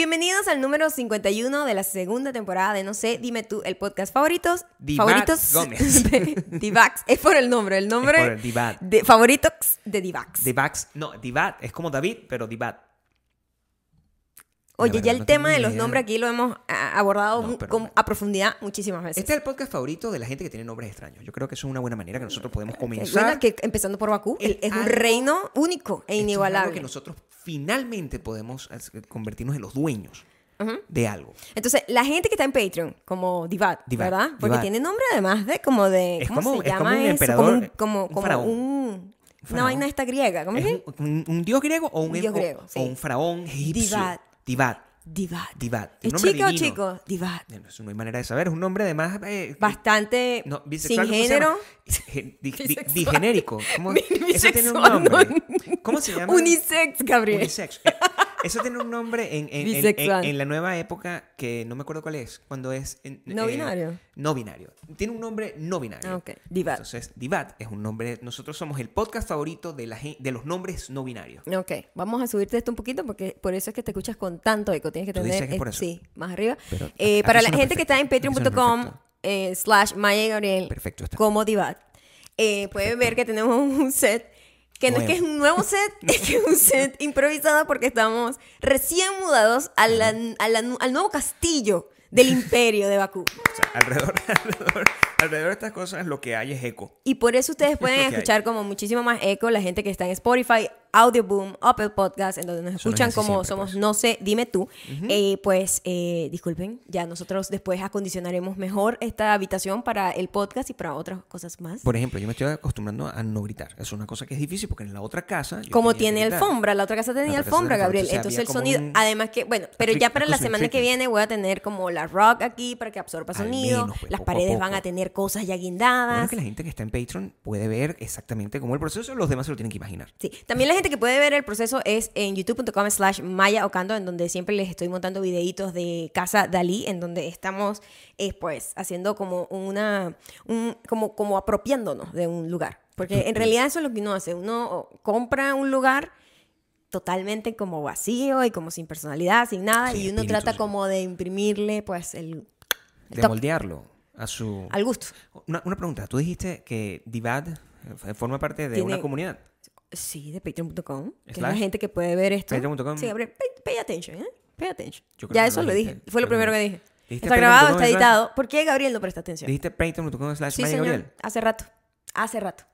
Bienvenidos al número 51 de la segunda temporada de No sé, dime tú, el podcast favoritos. Divac favoritos Gómez. Divax. Es por el nombre, el nombre por el Divac. de favoritos de Divax. Divax, no, Divat es como David, pero Divat. Oye, ya el no tema de los nombres aquí lo hemos ah, abordado No, con- a profundidad muchísimas veces. Este es el podcast favorito de la gente que tiene nombres extraños. Yo creo que eso es una buena manera que nosotros podemos comenzar. bueno, que empezando por Bakú, Es un reino único e Esto es algo inigualable. que nosotros finalmente podemos eh, convertirnos en los dueños de algo. Entonces, la gente que está en Patreon, como Divat, ¿verdad? Porque tiene nombre además de como de. Es ¿Cómo como- se es como llama un eso? emperador, como un, como, un como faraón. un- una vaina esta griega. ¿Cómo es? ¿Es un, un- un dios griego o un, Un dios o- griego, o sí. un faraón egipcio? Divat. Divat. Divat. Divat. ¿Es chica o chico? Divat. Eso no hay manera de saber. Es un nombre además. eh, Bastante No, sin bisexual, ¿cómo se género. Digenérico. ¿Cómo? Bi- Eso tiene un bisexual, nombre. no. ¿Cómo se llama? Unisex, Gabriel. Unisex. Eh, Eso tiene un nombre en, en- en- la nueva época que no me acuerdo cuál es. Cuando es. en- No eh, binario. No binario. Tiene un nombre no binario. Ah, ok. Divat. Entonces, Divat es un nombre. Nosotros somos el podcast favorito de, la, de los nombres no binarios. Ok, vamos a subirte esto un poquito porque por eso es que te escuchas con tanto eco. Tienes que Tú tener, dices que es por eh, eso. sí, más arriba. Pero Eh, aquí para la gente que está en patreon.com eh, slash Maya Gabriel Perfecto está. como Divat, eh, pueden ver que tenemos un set que no es que es un nuevo set, es que es un set improvisado porque estamos recién mudados a la- a la- al nuevo castillo del imperio de Bakú. O sea, alrededor, alrededor, alrededor de estas cosas lo que hay es eco. Y por eso ustedes pueden hay. escuchar como muchísimo más eco la gente que está en Spotify, Audioboom, Apple Podcast, en donde nos Eso escuchan hace como siempre, somos pues. No sé, dime tú. Eh, pues eh, disculpen, ya nosotros después acondicionaremos mejor esta habitación para el podcast y para otras cosas más. Por ejemplo, yo me estoy acostumbrando a no gritar. Es una cosa que es difícil porque en la otra casa. Como tiene alfombra, la otra casa tenía alfombra, Gabriel. Entonces el entonces había sonido, un además que, bueno, pero ya para la semana que viene voy a tener como la rock aquí para que absorba sonido, menos, pues, las a paredes van a tener cosas ya Bueno, guindadas. que la gente que está en Patreon puede ver exactamente cómo el proceso, los demás se lo tienen que imaginar. Sí, también la gente que puede ver el proceso es en youtube.com slash Maya Ocando, en donde siempre les estoy montando videitos de Casa Dalí, en donde estamos eh, pues haciendo como una, un- como, como apropiándonos de un lugar. Porque en realidad eso es lo que uno hace, uno compra un lugar totalmente como vacío y como sin personalidad, sin nada, Sin y uno trata sí. como de imprimirle pues el, el De moldearlo a su. al gusto. Una, una pregunta. Tú dijiste que Divad eh, forma parte de Tiene- una comunidad. Sí, de patreon.com, que es la gente que puede ver esto. patreon.com. Sí, Gabriel, pay, pay attention, ¿eh? Pay attention. Ya eso lo dije. Fue lo primero que dije. Está grabado, está editado. ¿Por qué Gabriel no presta atención? Dijiste patreon.com slash Sí. Gabriel. Hace rato. Hace rato.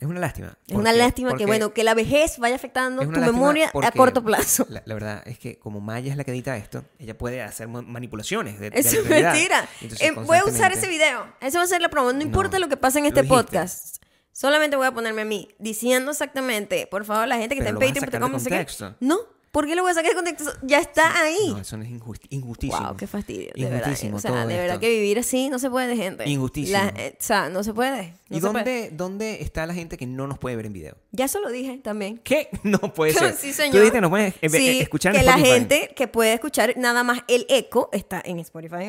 Es una lástima. Es una lástima que, bueno, que la vejez vaya afectando tu memoria a corto plazo. La, la verdad es que como Maya es la que edita esto, ella puede hacer ma- manipulaciones de, Eso es mentira. Entonces, Eh, voy a usar ese video. Eso va a ser la promo. No importa lo que pase en este dijiste. podcast. Solamente voy a ponerme a mí diciendo exactamente, por favor, la gente que Pero está en patreon.com no sé qué. contexto. No, ¿por qué lo voy a sacar de contexto? Ya está ahí. No, eso no es injusti- injustísimo. Wow, qué fastidio, de verdad. O sea, de verdad esto. que vivir así no se puede, gente. Injustísimo. La- eh, o sea, no se puede. no ¿Y se puede. dónde, dónde está la gente que no nos puede ver en video? Ya eso lo dije también. ¿Qué? No puede ser. sí, señor. Tú dijiste no puedes eh, Sí, eh, escuchar en que la gente que puede escuchar nada más el eco está en Spotify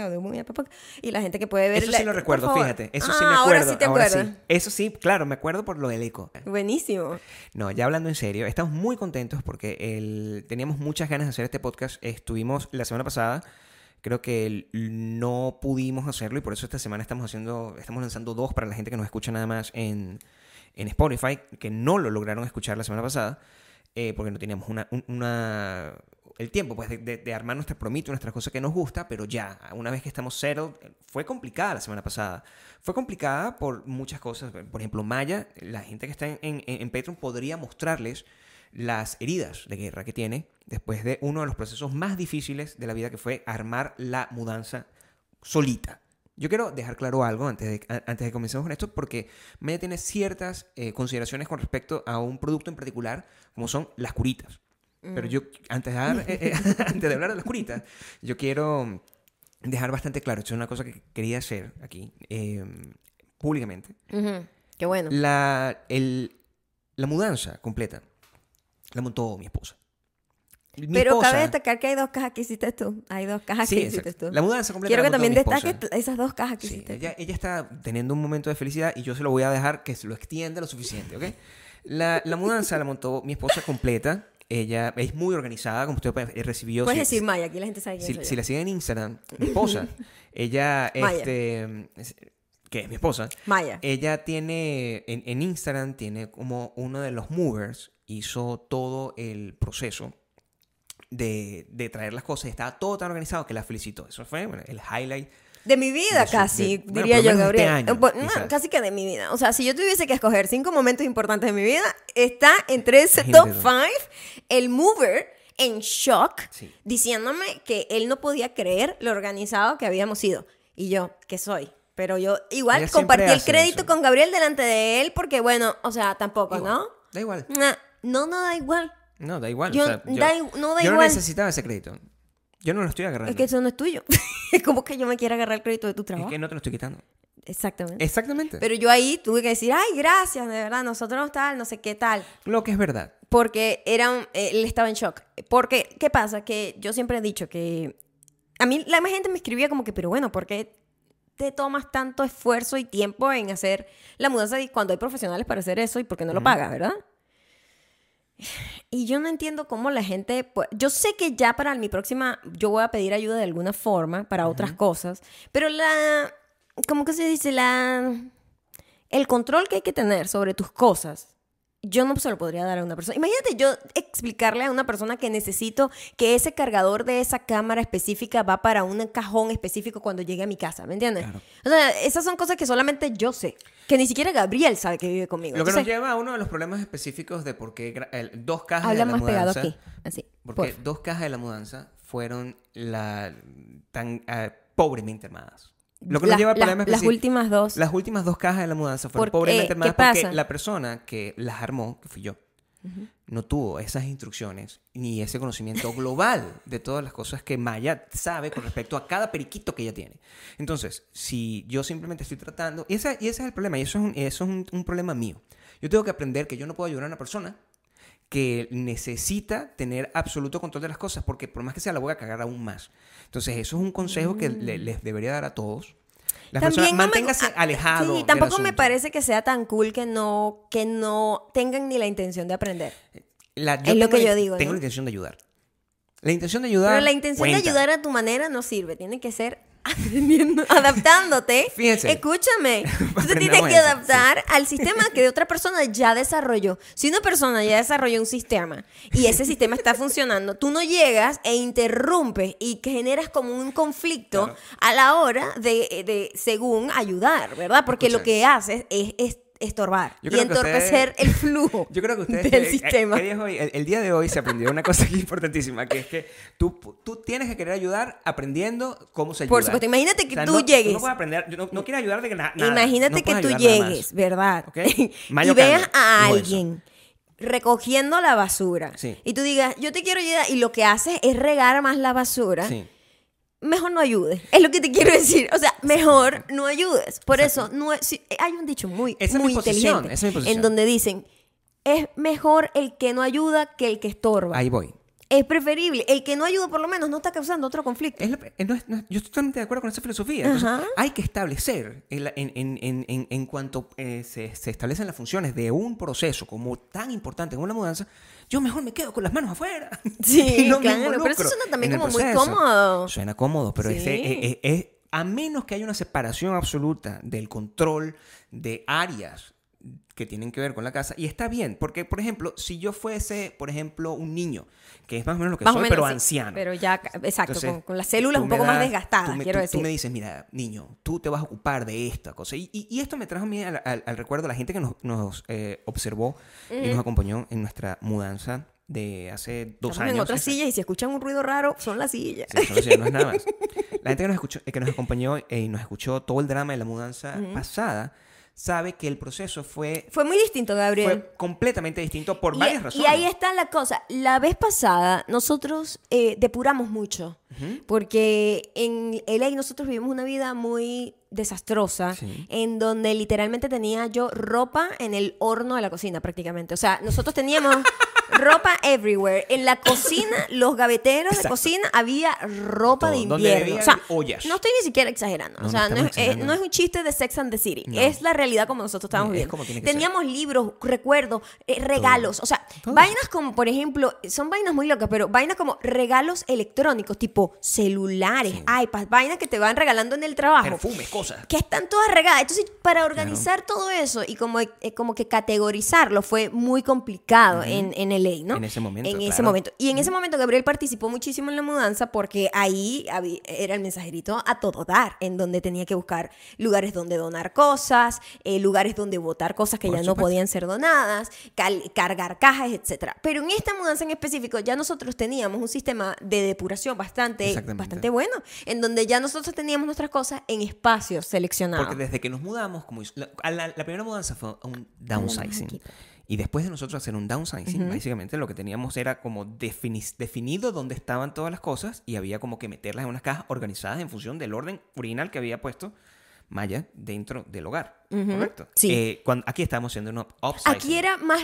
y la gente que puede ver Eso la- sí lo recuerdo, fíjate. Eso Ah, sí me acuerdo. Ahora sí te ahora acuerdas. sí. Eso sí, claro, me acuerdo por lo del eco. Buenísimo. No, ya hablando en serio, estamos muy contentos porque el- teníamos muchas ganas de hacer este podcast. Estuvimos la semana pasada, creo que no pudimos hacerlo y por eso esta semana estamos haciendo, estamos lanzando dos para la gente que nos escucha nada más en, en Spotify, que no lo lograron escuchar la semana pasada, eh, porque no teníamos una, un- una- el tiempo pues, de, armar nuestra promito, nuestras cosas que nos gusta, pero ya, una vez que estamos settled, fue complicada la semana pasada. Fue complicada por muchas cosas. Por ejemplo, Maya, la gente que está en, en Patreon podría mostrarles las heridas de guerra que tiene después de uno de los procesos más difíciles de la vida que fue armar la mudanza solita. Yo quiero dejar claro algo antes de, antes de que comencemos con esto, porque Maya tiene ciertas eh, consideraciones con respecto a un producto en particular, como son las curitas. Pero yo, antes de, dar- eh, eh, antes de hablar de las curitas, yo quiero dejar bastante claro, esto es una cosa que quería hacer aquí, eh, públicamente. Qué bueno. La, el- la mudanza completa la montó mi esposa. Mi Pero cabe destacar que hay dos cajas que hiciste tú. Hay dos cajas Sí, que hiciste tú. La mudanza completa Quiero que también destaques esas dos cajas que Sí, hiciste. ella, ella está teniendo un momento de felicidad y yo se lo voy a dejar que se lo extienda lo suficiente, ¿ok? La, la mudanza la montó mi esposa completa. Ella es muy organizada, como usted puede- recibió. Puedes si- decir Maya, aquí la gente sabe quién si, soy si la siguen en Instagram, mi esposa, ella, Maya. este, es- que es mi esposa, Maya. ella tiene, en, en Instagram tiene como uno de los movers, hizo todo el proceso de, de traer las cosas, estaba todo tan organizado que la felicitó. Eso fue bueno, el highlight. De mi vida de su- casi, de- diría yo, este Gabriel. año, no, quizás. casi que de mi vida. O sea, si yo tuviese que escoger cinco momentos importantes de mi vida, está entre ese top five el mover en shock, Sí. diciéndome que él no podía creer lo organizado que habíamos sido. Y yo, que soy? Pero yo igual compartí el crédito eso. con Gabriel delante de él porque, bueno, o sea, tampoco, Igual, ¿no? Da igual. Nah, No, no da igual. No, da igual. Yo- o sea, da i- no da yo igual. necesitaba ese crédito. Yo no lo estoy agarrando. Es que eso no es tuyo. es como que yo me quiera agarrar el crédito de tu Es trabajo. que no te lo estoy quitando. Exactamente. Exactamente. Pero yo ahí tuve que decir, ay, gracias, de verdad, nosotros tal, no sé qué tal. Lo que es verdad. Porque era un- él estaba en shock. Porque, ¿qué pasa? Que yo siempre he dicho que... A mí la gente me escribía como que, pero bueno, ¿por qué te tomas tanto esfuerzo y tiempo en hacer la mudanza y cuando hay profesionales para hacer eso y por qué no lo pagas, verdad? Y yo no entiendo cómo la gente... pues, yo sé que ya para mi próxima yo voy a pedir ayuda de alguna forma para otras cosas, pero la... ¿Cómo que se dice? La... El control que hay que tener sobre tus cosas, yo no se lo podría dar a una persona. Imagínate yo explicarle a una persona que necesito que ese cargador de esa cámara específica va para un cajón específico cuando llegue a mi casa, ¿me entiendes? Claro. O sea, esas son cosas que solamente yo sé, que ni siquiera Gabriel sabe que vive conmigo. Lo que nos lleva a uno de los problemas específicos de por qué el- dos cajas habla de la más pegado mudanza. aquí, así. Porque dos cajas de la mudanza fueron la, tan ah, pobremente armadas. Lo que nos Las- lleva a las- problemas las últimas dos. Las últimas dos cajas de la mudanza fueron ¿Por qué? pobremente ¿Qué armadas porque la persona que las armó, que fui yo, no tuvo esas instrucciones ni ese conocimiento global de todas las cosas que Maya sabe con respecto a cada periquito que ella tiene. Entonces, si yo simplemente estoy tratando, y, esa- y ese es el problema, y eso es, un, eso es un, un problema mío. Yo tengo que aprender que yo no puedo ayudar a una persona que necesita tener absoluto control de las cosas, porque por más que sea la voy a cagar aún más. Entonces, eso es un consejo que le- les debería dar a todos. Las personas, no manténgase ah, alejado. Sí, tampoco me parece que sea tan cool que no, que no tengan ni la intención de aprender. La- Es lo que yo digo, Tengo ¿no? la intención de ayudar. La intención de ayudar. Pero la intención de ayudar a tu manera no sirve. Tiene que ser aprendiendo, adaptándote. Fíjense. Escúchame. Tú te tienes que adaptar al sistema que otra persona ya desarrolló. Si una persona ya desarrolló un sistema y ese sistema está funcionando, tú no llegas e interrumpes y que generas como un conflicto Claro. a la hora de, de, según ayudar, ¿verdad? Porque lo que haces es, es estorbar y entorpecer ustedes- el flujo Yo creo que ustedes. del eh, sistema. El, el día de hoy se aprendió una cosa importantísima, que es que tú, tú tienes que querer ayudar aprendiendo cómo se ayuda. Por supuesto, imagínate que O sea, tú no- llegues. No puedes aprender, yo no, no quiero ayudar de nada. Imagínate no que tú llegues. ¿verdad? ¿Ok? y veas a alguien recogiendo la basura Sí. y tú digas, yo te quiero ayudar y lo que haces es regar más la basura, Sí. Mejor no ayudes. Es lo que te quiero decir. O sea, mejor no ayudes. Por eso, no es- sí, hay un dicho muy, Esa es muy posición, inteligente esa es mi posición. en donde dicen, es mejor el que no ayuda que el que estorba. Ahí voy. Es preferible. El que no ayuda por lo menos no está causando otro conflicto. Es eh, no es- no es- yo estoy totalmente de acuerdo con esa filosofía. Entonces, hay que establecer, en, en- en- en- cuanto eh, se, se establecen las funciones de un proceso como tan importante como la mudanza, yo mejor me quedo con las manos afuera. Sí, no claro, pero eso suena también como muy cómodo. Suena cómodo, pero Sí. ese- eh, eh, a menos que haya una separación absoluta del control de áreas que tienen que ver con la casa, y está bien, porque, por ejemplo, si yo fuese, por ejemplo, un niño, que es más o menos lo que Más soy, menos, pero sí. anciano. Pero ya, exacto, Entonces, con, con las células un poco más das- desgastadas, tú me, quiero tú- decir. Tú me dices, mira, niño, tú te vas a ocupar de esta cosa. Y, y- y esto me trajo a mí al, al- al recuerdo de la gente que nos, nos, eh, observó y nos acompañó en nuestra mudanza de hace dos Estamos años. en otra Esa- silla y si escuchan un ruido raro, son las sillas. Sí, solo si no es nada más. La gente que nos, escuchó, que nos acompañó eh, y nos escuchó todo el drama de la mudanza pasada sabe que el proceso fue, Fue muy distinto, Gabriel. fue completamente distinto por Y- varias y, razones. ahí está la cosa. La vez pasada nosotros eh, depuramos mucho. Porque en LA nosotros vivimos una vida muy desastrosa Sí. en donde literalmente tenía yo ropa en el horno de la cocina prácticamente. O sea, nosotros teníamos ropa everywhere. En la cocina, los gaveteros de Exacto. cocina, había ropa de Todo. Invierno. O sea, ollas. no estoy ni siquiera exagerando. No, o sea, no, es, eh, no es un chiste de Sex and the City. Es la realidad como nosotros estábamos Es viviendo. ser. Teníamos libros, recuerdos, eh, regalos. O sea, Todo. vainas como, por ejemplo, son vainas muy locas, pero vainas como regalos electrónicos, tipo celulares, iPads, vainas que te van regalando en el trabajo Perfumes, cosas. Que están todas regadas. Entonces, para organizar todo eso y como, eh, como que categorizarlo fue muy complicado en, en LA, ¿no? En ese momento, En ese momento. Y en ese momento Gabriel participó muchísimo en la mudanza porque ahí era el mensajerito a todo dar, en donde tenía que buscar lugares donde donar cosas, eh, lugares donde votar cosas que Por ya no podían ser donadas, cargar cajas, etcétera. Pero en esta mudanza en específico ya nosotros teníamos un sistema de depuración bastante, bastante bueno, en donde ya nosotros teníamos nuestras cosas en espacios seleccionados. Porque desde que nos mudamos, como la, a la- la primera mudanza fue un downsizing. Y después de nosotros hacer un downsizing, básicamente lo que teníamos era como defini- definido dónde estaban todas las cosas y había como que meterlas en unas cajas organizadas en función del orden original que había puesto Maya dentro del hogar. ¿Correcto? Sí. Eh, cuando, aquí estamos haciendo un up- upsizing. Aquí era más.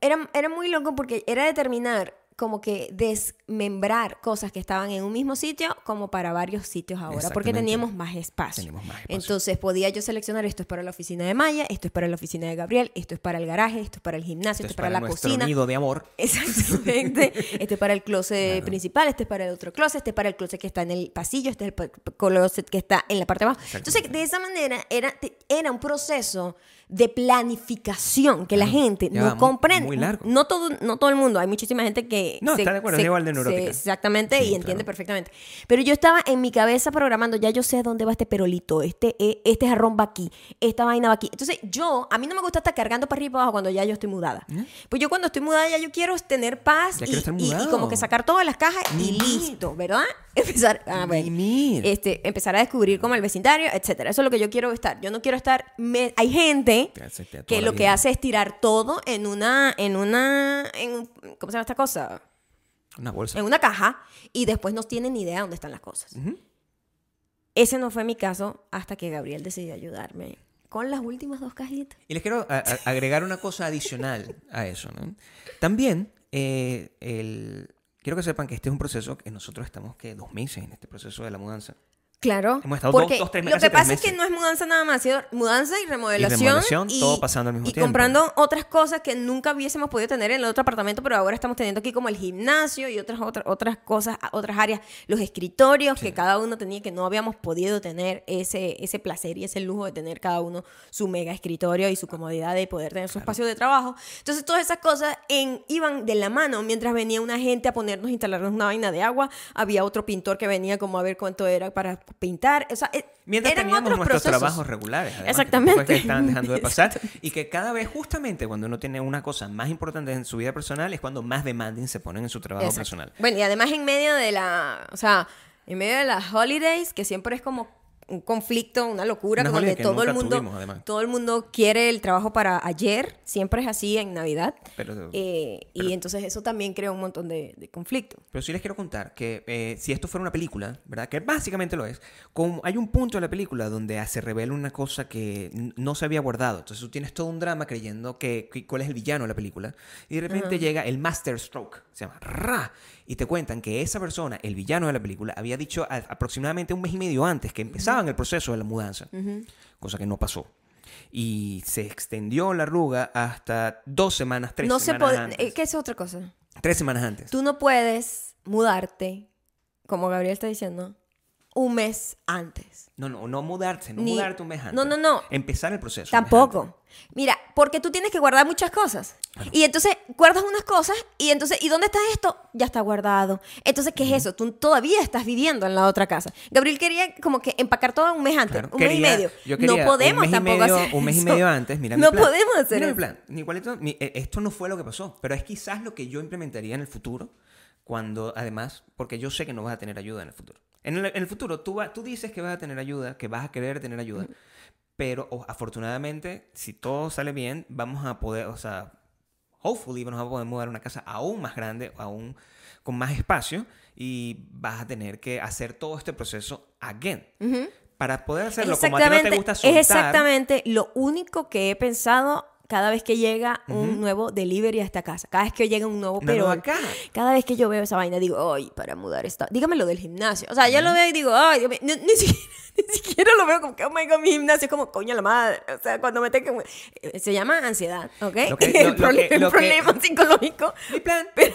Era, era muy loco porque era determinar como que desmembrar cosas que estaban en un mismo sitio como para varios sitios ahora, porque teníamos más espacio. Teníamos más espacio. Entonces podía yo seleccionar esto es para la oficina de Maya, esto es para la oficina de Gabriel, esto es para el garaje, esto es para el gimnasio, esto, Esto es para, la cocina. nido de amor. Exactamente. Este es para el closet principal, este es para el otro closet, este es para el closet que está en el pasillo, este es el closet que está en la parte de abajo. Entonces, de esa manera era, era un proceso de planificación que la gente Ya no muy- comprende. muy largo. No todo, no todo el mundo, hay muchísima gente que... No, está de acuerdo, es igual de neurótica. exactamente, Sí, y entiende claro. perfectamente. Pero yo estaba en mi cabeza programando, ya yo sé dónde va este perolito, este, eh, este jarrón va aquí, esta vaina va aquí. Entonces yo, a mí no me gusta estar cargando para arriba y para abajo cuando ya yo estoy mudada. Pues yo cuando estoy mudada ya yo quiero tener paz y, y- y como que sacar todas las cajas y listo, ¿verdad? Empezar, ah, bueno, Mimir. este, empezar a descubrir como el vecindario, etcétera. Eso es lo que yo quiero estar. Yo no quiero estar... me- hay gente Te hace- te da que lo que hace es tirar todo en una, en una, en, ¿cómo se llama esta cosa? Una bolsa. en una caja y después no tienen ni idea dónde están las cosas. Ese no fue mi caso hasta que Gabriel decidió ayudarme con las últimas dos cajitas. Y les quiero agregar una cosa adicional a eso, ¿no? También, eh, el- quiero que sepan que este es un proceso que nosotros estamos, que Dos meses en este proceso de la mudanza. Claro. Hemos estado porque dos, dos, tres lo que pasa es que no es mudanza nada más, ha sido mudanza y remodelación. Y remodelación, todo pasando al mismo y tiempo. comprando otras cosas que nunca hubiésemos podido tener en el otro apartamento, pero ahora estamos teniendo aquí como el gimnasio y otras, otras, otras cosas, otras áreas, los escritorios que cada uno tenía que no habíamos podido tener ese, ese placer y ese lujo de tener cada uno su mega escritorio y su comodidad de poder tener su espacio de trabajo. Entonces todas esas cosas en, iban de la mano mientras venía una gente a ponernos, instalarnos una vaina de agua, había otro pintor que venía como a ver cuánto era para pintar. O sea, eh, Mientras eran teníamos otros nuestros procesos. trabajos regulares. además, Exactamente. que estaban dejando de pasar. y que cada vez, justamente cuando uno tiene una cosa más importante en su vida personal, es cuando más demanding se ponen en su trabajo Exacto. personal. Bueno, y además en medio de la, o sea, en medio de las holidays, que siempre es como un conflicto, una locura, Una donde todo el mundo, tuvimos, todo el mundo quiere el trabajo para ayer, siempre es así en Navidad. Pero- Eh, y entonces eso también crea un montón de, de conflicto. Pero sí les quiero contar que eh, si esto fuera una película, ¿verdad? Que básicamente lo es, como hay un punto de la película donde se revela una cosa que no se había guardado. Entonces tú tienes todo un drama creyendo que, que- cuál es el villano de la película. Y de repente llega el Master Stroke, se llama Ra, y te cuentan que esa persona, el villano de la película, había dicho a- aproximadamente un mes y medio antes que empezaban el proceso de la mudanza, cosa que no pasó. Y se extendió la arruga hasta dos semanas, tres no se semanas puede, antes. eh, ¿qué es otra cosa? Tres semanas antes. Tú no puedes mudarte, como Gabriel está diciendo, un mes antes. No, no, no mudarte, no Ni- mudarte un mes antes. No, no, no. Empezar el proceso. Tampoco. Mira, porque tú tienes que guardar muchas cosas. Y entonces guardas unas cosas y entonces, ¿y dónde está esto? Ya está guardado. Entonces, ¿qué es eso? Tú todavía estás viviendo en la otra casa. Gabriel quería como que empacar todo un mes antes, Claro, un mes y quería- medio. yo quería no podemos tampoco medio, hacer Un mes y eso. medio antes, mira mi No plan. podemos hacer Mira mi eso. plan. Igualito, mi- eh, esto no fue lo que pasó, pero es quizás lo que yo implementaría en el futuro, cuando además, porque yo sé que no vas a tener ayuda en el futuro. En el, en el futuro, tú, va- tú dices que vas a tener ayuda, que vas a querer tener ayuda, pero o, afortunadamente, si todo sale bien, vamos a poder, o sea, hopefully vamos a poder mudar a una casa aún más grande, aún con más espacio, y vas a tener que hacer todo este proceso again. para poder hacerlo como a ti no te gusta es soltar. exactamente lo único que he pensado cada vez que llega un nuevo delivery a esta casa. Cada vez que llega un nuevo pero caja. Cada vez que yo veo esa vaina digo, ay, para mudar esta. Dígame lo del gimnasio. O sea, ya lo veo y digo, ay, Dios mío", ni, ni siquiera, ni siquiera lo veo como que, oh my god, mi gimnasio es como coño la madre. O sea, cuando me tengo. Se llama ansiedad, ¿ok? Lo que- el lo- lo que- el lo que- problema psicológico. Mi plan. Pero,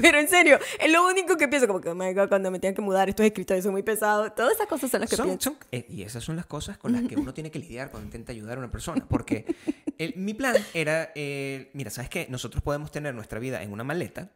pero en serio, es lo único que pienso, como que, oh my god, cuando me tengan que mudar, estos escritores son muy pesados. Todas esas cosas son las que Son- pienso. son- eh, y esas son las cosas con las que uno tiene que lidiar cuando intenta ayudar a una persona. Porque el- mi plan era, eh, mira, ¿sabes qué? Nosotros podemos tener nuestra vida en una maleta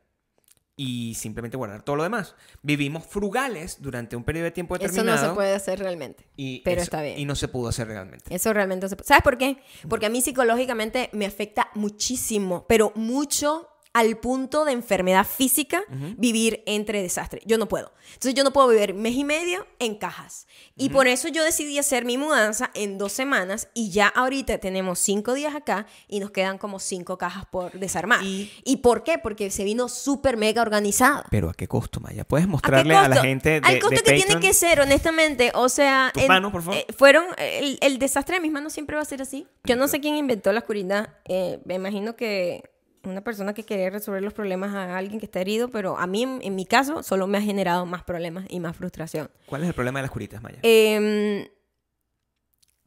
y simplemente guardar todo lo demás. Vivimos frugales durante un periodo de tiempo Eso determinado. no se puede hacer realmente. Y pero eso- está bien. Y no se pudo hacer realmente. Eso realmente no se puede. ¿Sabes por qué? Porque a mí psicológicamente me afecta muchísimo, pero mucho al punto de enfermedad física vivir entre desastres. Yo no puedo. Entonces yo no puedo vivir mes y medio en cajas. Y por eso yo decidí hacer mi mudanza en dos semanas y ya ahorita tenemos cinco días acá y nos quedan como cinco cajas por desarmar. Y- ¿Y, por qué? Porque se vino súper mega organizado. Pero ¿a qué costo, Maya? ¿Puedes ¿A qué mostrarle a, la gente de, Al costo de que tiene que ser, honestamente. O sea, Tus manos, por favor. eh, fueron el, el desastre de mis manos siempre va a ser así. Yo no sé quién inventó la oscuridad. Eh, me imagino que una persona que quería resolver los problemas a alguien que está herido, pero a mí, en, en mi caso, solo me ha generado más problemas y más frustración. ¿Cuál es el problema de las curitas, Maya? Eh,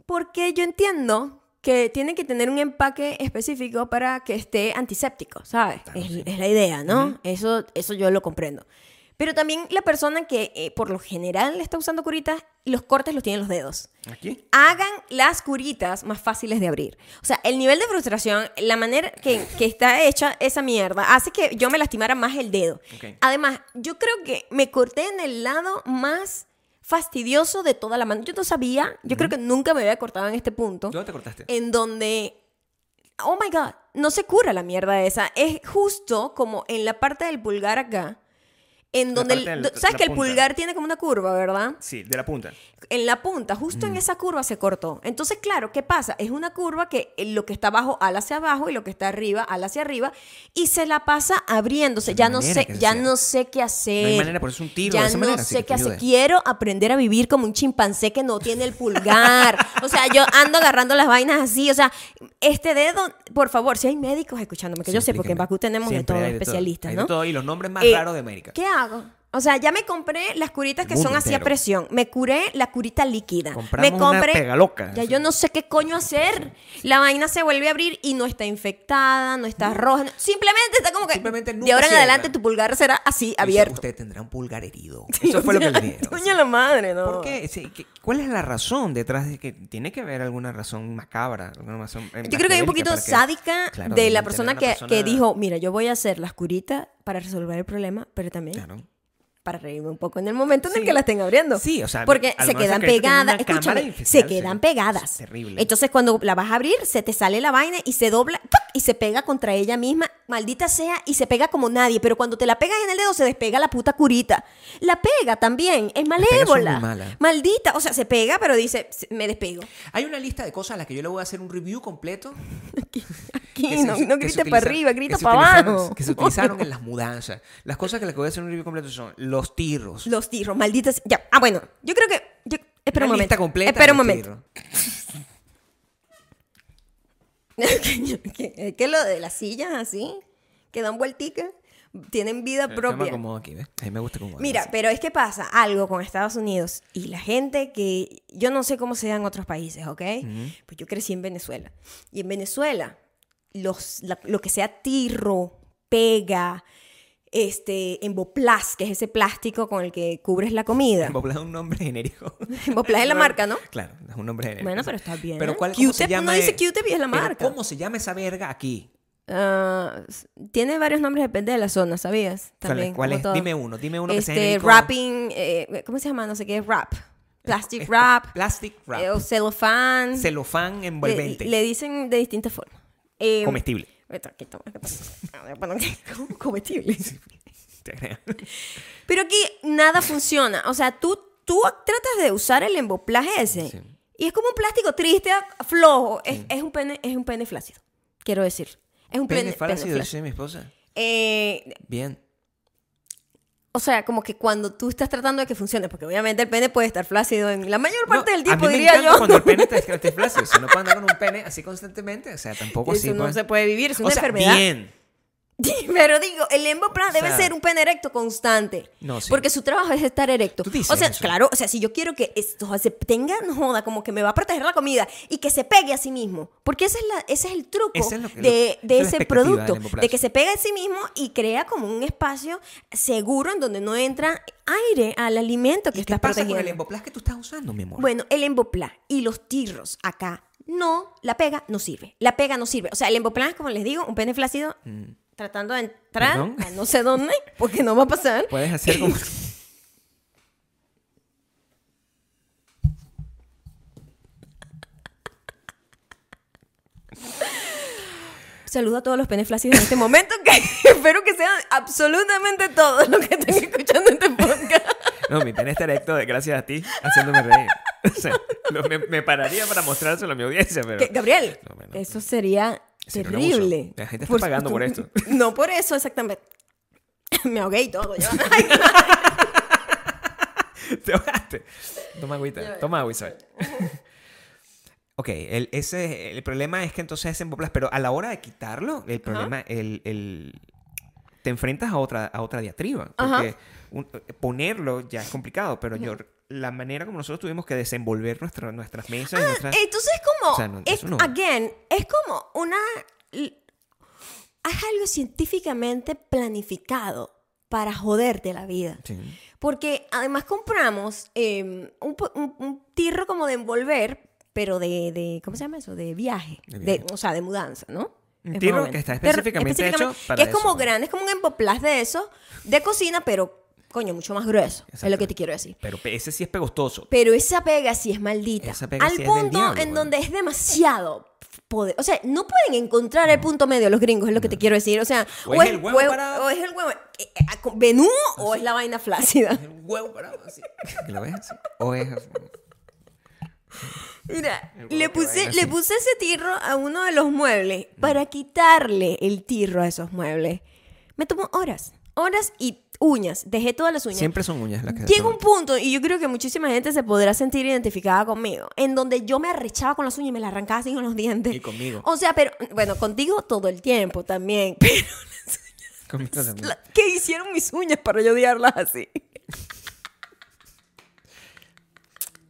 porque yo entiendo que tiene que tener un empaque específico para que esté antiséptico, ¿sabes? es, es la idea, ¿no? eso, eso yo lo comprendo. Pero también la persona que eh, por lo general está usando curitas, los cortes los tienen los dedos. ¿Aquí? Hagan las curitas más fáciles de abrir. O sea, el nivel de frustración, la manera que, que está hecha esa mierda, hace que yo me lastimara más el dedo. Además, yo creo que me corté en el lado más fastidioso de toda la mano. Yo no sabía, yo creo que nunca me había cortado en este punto, ¿Dónde te cortaste? en donde, oh my god, no se cura la mierda esa. Es justo como en la parte del pulgar acá, en donde, el- del- ¿sabes que el pulgar tiene como una curva, verdad? Sí, de la punta. en la punta, justo Mm. en esa curva se cortó. Entonces, claro, ¿qué pasa? Es una curva que lo que está abajo ala hacia abajo y lo que está arriba ala hacia arriba y se la pasa abriéndose. No Ya no sé, ya sea. no sé qué hacer. No hay manera, por eso es un tiro Ya de esa no manera, sé qué hacer. Quiero aprender a vivir como un chimpancé que no tiene el pulgar. o sea, yo ando agarrando las vainas así. O sea, este dedo, por favor, si hay médicos escuchándome, que Sí, yo sé, porque en. Bakú tenemos de todo, especialistas, ¿no? de todo, y los nombres más Eh, raros de América. ¿Qué hago? O sea, ya me compré las curitas que son así a presión. Me curé la curita líquida. Compramos me una compré. pegaloca. Ya yo no sé qué coño hacer. La vaina se vuelve a abrir y no está infectada, no está roja. no- Simplemente está como que. Simplemente de nunca ahora en adelante tu pulgar será así, abierto. Usted tendrá un pulgar herido. Eso fue lo que le dijeron. Coño la madre, ¿no? ¿Por qué? Sí, ¿qué- ¿Cuál es la razón detrás de que tiene que haber alguna razón macabra? Alguna razón, eh, Yo creo que hay un poquito que- sádica Claro, de la persona una que, persona- que dijo: Mira, yo voy a hacer las curitas para resolver el problema, pero también Claro. Para reírme un poco en el momento en el que la estén abriendo. Sí, o sea, porque se quedan pegadas, escúchame, infectada, se quedan es pegadas. terrible. Entonces cuando la vas a abrir, se te sale la vaina y se dobla y se pega contra ella misma, maldita sea, y se pega como nadie, pero cuando te la pegas en el dedo se despega la puta curita. La pega también, es malévola. Maldita, o sea, se pega, pero dice, "Se- me despego. Hay una lista de cosas a las que yo le voy a hacer un review completo. Aquí, no, se- no grita para arriba, grita para abajo. Que se utilizaron en las mudanzas. Las cosas que las que voy a hacer un review completo son los tirros. Los tirros, malditas. Ya. Ah, bueno, yo creo que. yo- espera un lista momento. completa Espera un momento. ¿Qué, ¿Qué es lo de las sillas así? Que dan vuelticas. Tienen vida Yo me propia. acomodo aquí, ¿ves? A mí me gusta como Mira, pero es que pasa algo con Estados Unidos y la gente que yo no sé cómo se da en otros países, ¿ok? Pues yo crecí en Venezuela. Y en Venezuela, los, la- lo que sea tirro, pega, este, emboplas, que es ese plástico con el que cubres la comida. Emboplas es un nombre genérico. Emboplas es la marca, ¿no? Claro, es un nombre genérico. Bueno, pero está bien. Pero ¿cuál, cómo se Q-tip, llama? no dice Q-tip y es la pero marca. ¿Cómo se llama esa verga aquí? Ah, tiene varios nombres, depende de la zona, ¿sabías? ¿Cuál es? También, ¿Cuál como es? todo. Dime uno, dime uno que sea Este, genérico. wrapping, eh, ¿cómo se llama? No sé qué es wrap. Plastic Es- wrap. Plastic wrap. eh, o celofán. Celofán le, envolvente. le dicen de distintas formas. Eh, Comestible. Esto, aquí, toma, aquí, toma. A ver, bueno, Comestible. Pero aquí nada funciona. O sea, tú, tú tratas de usar el emboplaje ese. Sí. Y es como un plástico triste, flojo. Es, es un pene, es un pene flácido. Quiero decir. Es un pene, Pene pene flácido, flácido. dice mi esposa. Eh, Bien. O sea, como que cuando tú estás tratando de que funcione, porque obviamente el pene puede estar flácido en la mayor parte No, del a mí tiempo, me diría yo. cuando el pene te esté flácido. Si no puedo andar con un pene así constantemente, o sea, tampoco así. Eso no pues. se puede vivir, es O una sea, enfermedad. bien. Pero digo, el Emboplan debe sea, ser un pene erecto constante. No, sí. Porque su trabajo es estar erecto. Tú dices o sea, eso. claro, o sea, si yo quiero que esto se tenga, no joda, como que me va a proteger la comida y que se pegue a sí mismo. Porque ese es, la, ese es el truco es lo de, es ese producto. De que se pegue a sí mismo y crea como un espacio seguro en donde no entra aire al alimento que ¿Y qué estás pasa con protegiendo. el Emboplas que tú estás usando, mi amor? Bueno, el Emboplas y los tirros acá, no, la pega no sirve. La pega no sirve. O sea, el Emboplas es como les digo, un pene flácido tratando de entrar. ¿Perdón? a no sé dónde, porque no va a pasar. Puedes hacer como... Saludo a todos los penes flácidos en este momento, que espero que sean absolutamente todos los que estén escuchando este podcast. No, mi pene está erecto de- gracias a ti, haciéndome reír. O sea, lo- me, me pararía para mostrárselo a mi audiencia, pero... Gabriel, No, eso sería terrible. La gente está pagando por esto. No por eso, exactamente. Me ahogué y todo. ya. Te ahogaste. Toma agüita. Toma agua, Isabel. ok, el, ese, el problema es que entonces es Emboplas, pero a la hora de quitarlo, el problema, el, el- te enfrentas a otra, a otra diatriba. Porque un- ponerlo ya es complicado, pero yo, la manera como nosotros tuvimos que desenvolver nuestra- nuestras mesas y nuestras... Entonces es como, O sea, no, es, no. again, es como una, es algo científicamente planificado para joderte la vida. Sí. Porque además compramos eh, un, un- un tirro como de envolver, pero de, de- ¿cómo se llama eso? De viaje. De De- viaje. o sea, de mudanza, ¿no? Un Es tirro más o menos. que está Pero específicamente hecho para Que es eso, como grande, es como un emboplas de eso, de cocina, pero, coño, mucho más grueso. Es lo que te quiero decir. Pero ese sí es pegostoso. Pero esa pega sí es maldita. Esa pega Al sí es del punto diablo, en donde es demasiado poder. O sea, no pueden encontrar el punto medio los gringos, es lo que te quiero decir. O sea, O es el huevo parado. o es el huevo eh, eh, venudo o es la vaina flácida. Un huevo parado así. ¿Que ¿Lo ves así? O es así. Mira, El le puse, le puse ese tirro a uno de los muebles para quitarle el tirro a esos muebles. Me tomó horas, horas y uñas. Dejé todas las uñas. Siempre son uñas las que Llega un punto, y yo creo que muchísima gente se podrá sentir identificada conmigo, en donde yo me arrechaba con las uñas y me las arrancaba así con los dientes. Y conmigo. O sea, pero, bueno, contigo todo el tiempo también, pero Conmigo también. la- ¿qué hicieron mis uñas para yo odiarlas así?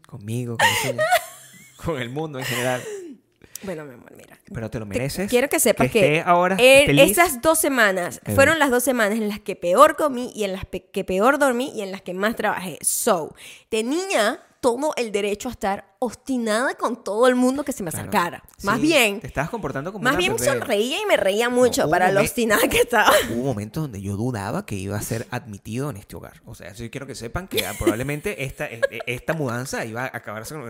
Conmigo, uñas, con el mundo en general. Bueno, mi amor, mira. Pero te lo Te- mereces. quiero que sepas que, ahora en esas dos semanas Eh. fueron las dos semanas en las que peor comí y en las pe- que peor dormí y en las que más trabajé. So, tenía todo el derecho a estar obstinada con todo el mundo que se me Claro. acercara. Más Sí, bien, Te estabas comportando como más una bien bebé. sonreía y me reía mucho No, para lo obstinada que estaba. Hubo momentos donde yo dudaba que iba a ser admitido en este hogar. O sea, eso yo quiero que sepan que ah, probablemente esta, eh, eh, esta mudanza iba a acabarse con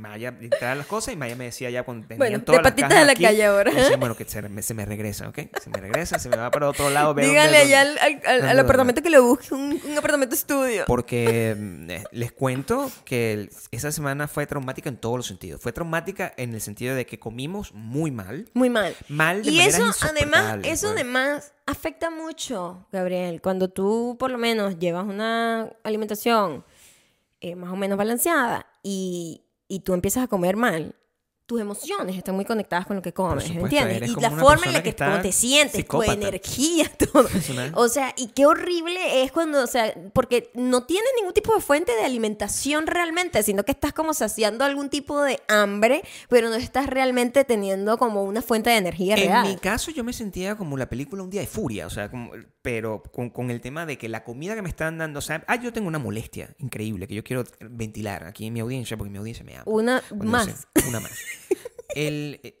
Maya las cosas y Maya me decía ya cuando tenían Bueno, todas de las patitas cajas de la aquí, calle ahora. decía, bueno, que se me, se me regresa, ¿ok? Se me regresa, se me va para otro lado. dónde- allá al, al- al- al apartamento que le busque un, un apartamento estudio. Porque mm, eh, les cuento que esa semana fue traumática en todos los sentidos. Fue traumática en el sentido de que comimos muy mal. Muy mal. Mal de y eso además, eso pues. además afecta mucho, Gabriel. Cuando tú por lo menos llevas una alimentación eh, más o menos balanceada y, y tú empiezas a comer mal, tus emociones están muy conectadas con lo que comes, supuesto, ¿entiendes? Y la forma en la que te sientes, psicópata. tu energía, todo. Una- O sea, y qué horrible es cuando, o sea, porque no tienes ningún tipo de fuente de alimentación realmente, sino que estás como saciando algún tipo de hambre, pero no estás realmente teniendo como una fuente de energía En real. mi caso yo me sentía como la película Un día de furia, o sea, como, pero con, con el tema de que la comida que me están dando, o sea, ah, yo tengo una molestia increíble que yo quiero ventilar aquí en mi audiencia porque mi audiencia me ama. Una más. sé- una más. El, eh,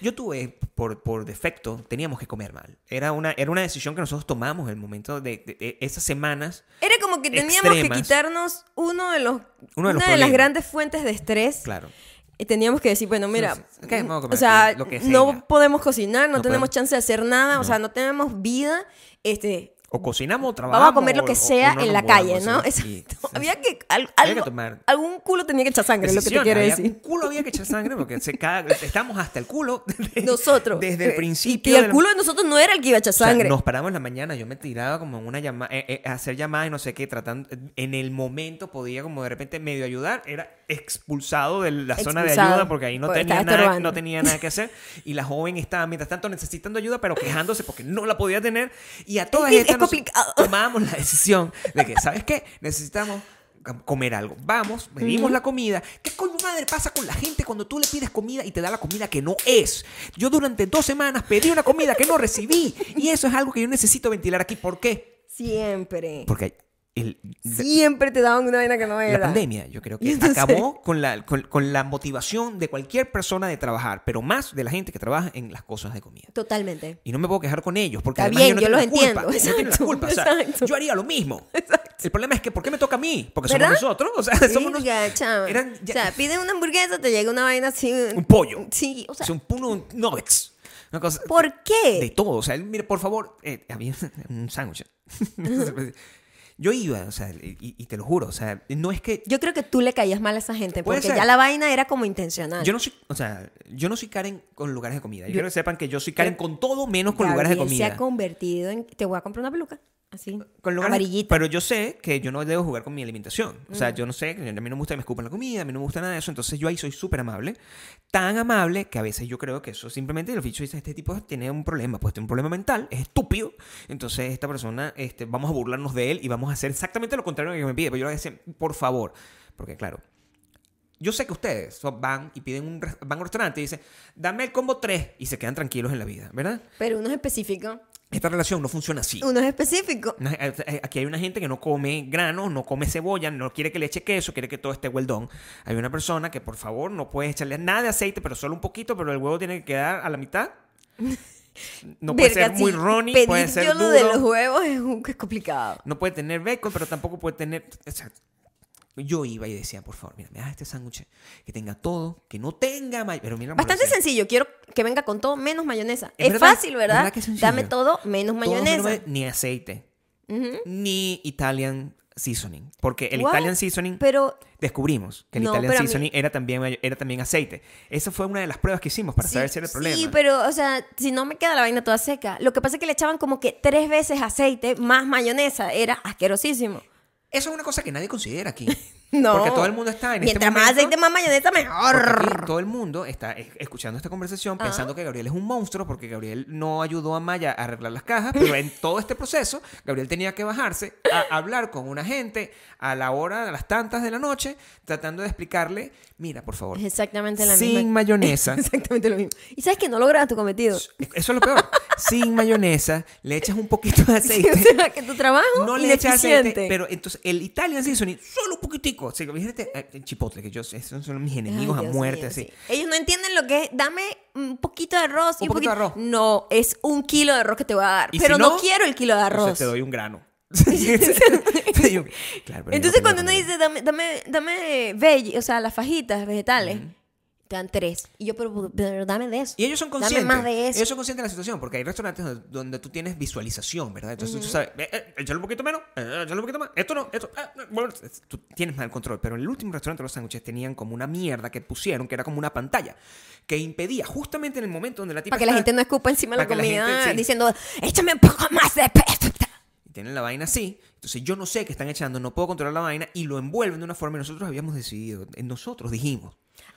yo tuve, por, por defecto, teníamos que comer mal. Era una, era una decisión que nosotros tomamos en el momento de, de- de esas semanas. Era como que teníamos extremas. que quitarnos uno de los, Uno de los una de las grandes fuentes de estrés. Claro. Y teníamos que decir, bueno, mira, o sea, lo que no podemos cocinar, no, No tenemos podemos. chance de hacer nada, o sea, no tenemos vida, este, O cocinamos o trabajamos. Vamos a comer lo que sea o en la calle, ¿no? Exacto. Había que, al- Había que algo- tomar algún culo tenía que echar sangre, es lo que te quiero decir. Un culo había que echar sangre porque se caga- estamos hasta el culo. de- Nosotros. Desde el Eh, principio. Y el culo de nosotros no era el que iba a echar sea, sangre. nos paramos en la mañana, yo me tiraba como en una llamada, a hacer llamadas y no sé qué, tratando, en el momento podía como de repente medio ayudar, era expulsado de la zona de ayuda porque ahí no porque tenía, nada, no tenía nada que hacer y la joven estaba mientras tanto necesitando ayuda pero quejándose porque no la podía tener y a todas estas complicado. tomábamos la decisión de que, ¿sabes qué? Necesitamos comer algo. Vamos, pedimos la comida. ¿Qué coño madre pasa con la gente cuando tú le pides comida y te da la comida que no es? Yo durante dos semanas pedí una comida que no recibí y eso es algo que yo necesito ventilar aquí. ¿Por qué? Siempre. Porque el, Siempre te daban una vaina que no la era. pandemia, yo creo que entonces- acabó con la, con, con la motivación de cualquier persona de trabajar, pero más de la gente que trabaja en las cosas de comida. Totalmente. Y no me puedo quejar con ellos, porque Está además bien, yo no yo tengo los la culpa. entiendo, No la exacto, culpa. o sea, exacto. yo haría lo mismo. Exacto. El problema es que, ¿por qué me toca a mí? Porque ¿Verdad? somos nosotros. O sea, somos chama. eran ya- O sea, piden una hamburguesa, te llega una vaina así. un pollo. Sí, o sea, O sea, un puno nuggets. Una cosa. ¿por qué? De todo. O sea, mire, por favor, eh, había un sándwich. Yo iba, o sea, y, y te lo juro, o sea, no es que Yo creo que tú le caías mal a esa gente porque ser. ya la vaina era como intencional. yo no soy, o sea, yo no soy Karen con lugares de comida. Yo, quiero que sepan que yo soy Karen con todo menos con lugares de Gabriel se comida. ha convertido en. Te voy a comprar una peluca. Así. Con lugares- amarillita. Pero yo sé que yo no debo jugar con mi alimentación. O sea, yo no sé, que a mí no me gusta que me escupan la comida, a mí no me gusta nada de eso. Entonces yo ahí soy súper amable. Tan amable que a veces yo creo que eso simplemente los bichos dicen, este tipo tiene un problema, pues tiene un problema mental, es estúpido. Entonces esta persona, este, vamos a burlarnos de él y vamos a hacer exactamente lo contrario de lo que me pide. Pero yo le decía, por favor, porque claro, yo sé que ustedes van y piden un, van a un restaurante y dicen, dame el combo 3 y se quedan tranquilos en la vida, ¿verdad? Pero uno es específico. Esta relación no funciona así. Uno es específico. Una- eh, eh, Aquí hay una gente que no come granos, no come cebolla, no quiere que le eche queso, quiere que todo esté done. Hay una persona que, por favor, no puede echarle nada de aceite, pero solo un poquito, pero el huevo tiene que quedar a la mitad. No puede Verga, ser muy sí, runny, puede ser yo lo duro. de los huevos es, un- es complicado. No puede tener bacon, pero tampoco puede tener... o sea, yo iba y decía, por favor, mira, me das este sándwich que tenga todo, que no tenga... Pero mira, Bastante sencillo. Quiero que venga con todo menos mayonesa. Es Es, verdad, fácil, ¿verdad? ¿verdad que es? Dame todo menos mayonesa. ni aceite, ni Italian seasoning. Porque el? Italian seasoning... Pero descubrimos que el No, Italian mí- seasoning era también, era también aceite. Esa fue una de las pruebas que hicimos para sí, saber si era el problema. Sí, pero, o sea, si no me queda la vaina toda seca. Lo que pasa es que le echaban como que tres veces aceite más mayonesa. Era asquerosísimo. Eso es una cosa que nadie considera aquí. No. Porque todo el mundo está en Mientras este más momento... aceite, más mayonesa, mejor. todo el mundo está es- escuchando esta conversación pensando que Gabriel es un monstruo porque Gabriel no ayudó a Maya a arreglar las cajas, pero en todo este proceso Gabriel tenía que bajarse a hablar con una gente a la hora de las tantas de la noche tratando de explicarle, mira, por favor, Es exactamente la sin misma. mayonesa, Exactamente lo mismo. Y sabes que no logras tu cometido. Eso es lo peor. Sin mayonesa, le echas un poquito de aceite. o sea, que tu trabajo No le echas aceite, pero entonces el Italian seasoning, solo un poquitico. O sea, fíjate, eh, chipotle, que yo, esos son mis enemigos Ay, a muerte, mío, así. sí. Ellos no entienden lo que es. Dame un poquito de arroz. Un y poquito de arroz. No, es un kilo de arroz que te voy a dar. Pero si no, no, quiero el kilo de arroz. Entonces te doy un grano. Claro, Entonces no cuando uno dice, dame, dame, dame veggie, o sea, las fajitas vegetales, te dan tres. Y yo, pero, pero dame de eso. Y ellos son Dame conscientes. más de eso. Ellos son conscientes de la situación, porque hay restaurantes donde, donde tú tienes visualización, ¿verdad? Entonces tú sabes, eh, eh, échale un poquito menos, eh, échale un poquito más, esto no, esto, no, bueno, tú tienes más el control. Pero en el último restaurante los sándwiches tenían como una mierda que pusieron, que era como una pantalla, que impedía justamente en el momento donde la tipa Para que la gente no escupa encima de la que la comida gente, sí. diciendo, échame un poco más de tienen la vaina así. Entonces yo no sé qué están echando, no puedo controlar la vaina y lo envuelven de una forma y nosotros habíamos decidido, eh, nosotros dijimos,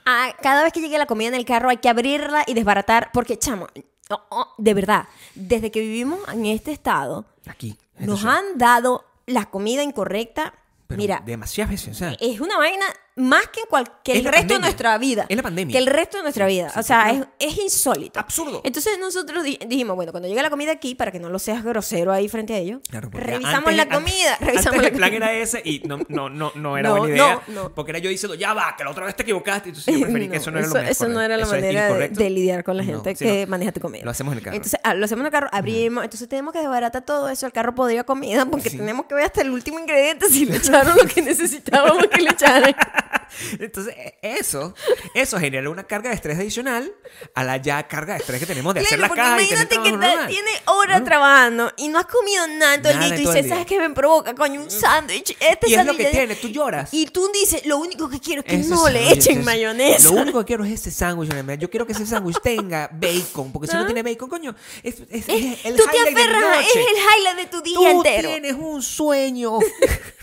Ah, cada vez que llegue la comida en el carro hay que abrirla y desbaratar, porque, chamo, oh, oh, de verdad, desde que vivimos en este estado, aquí. en nos han dado la comida incorrecta. Pero Mira, demasiadas veces, o sea, es una vaina más que, cual- que Es el resto de nuestra vida. Es la pandemia. Que el resto de nuestra vida. sí, o sea, sí, es, es insólito. Absurdo. Entonces nosotros di- dijimos, bueno, cuando llegue la comida aquí, para que no lo seas grosero ahí frente a ellos, Claro, revisamos antes- la antes- comida. antes revisamos la el plan comida. era ese y no, no, no, no era No, buena idea. no. Porque era yo diciendo, ya va, que la otra vez te equivocaste. Entonces yo preferí que eso no era lo eso, más eso no era la Eso manera de, lidiar con la gente sí, que maneja tu comida. Lo hacemos en el carro. Entonces, ah, lo hacemos en el carro, abrimos, entonces tenemos que desbaratar todo eso, el carro podría comida, porque tenemos que ver hasta el último ingrediente si le echaron lo que necesitábamos que le echaran. Entonces, e- eso, eso genera una carga de estrés adicional a la ya carga de estrés que tenemos de hacer Claro, la porque caja y tener imagínate que trabajo ta- normal. tiene horas trabajando y no has comido nada todo el Nada día. en Y tú el dices, día. ¿sabes qué me provoca, coño? Un sándwich. Este Y es lo que tiene, tú lloras. Y tú dices, lo único que quiero es que Ese no le echen es- mayonesa. Lo único que quiero es ese sándwich. Yo quiero que ese sándwich tenga bacon. Porque si no Ah. tiene bacon, coño, es, es- Eh, es el tú te highlight de mi aferras, a- es noche. el highlight de tu día Tú entero. tienes un sueño.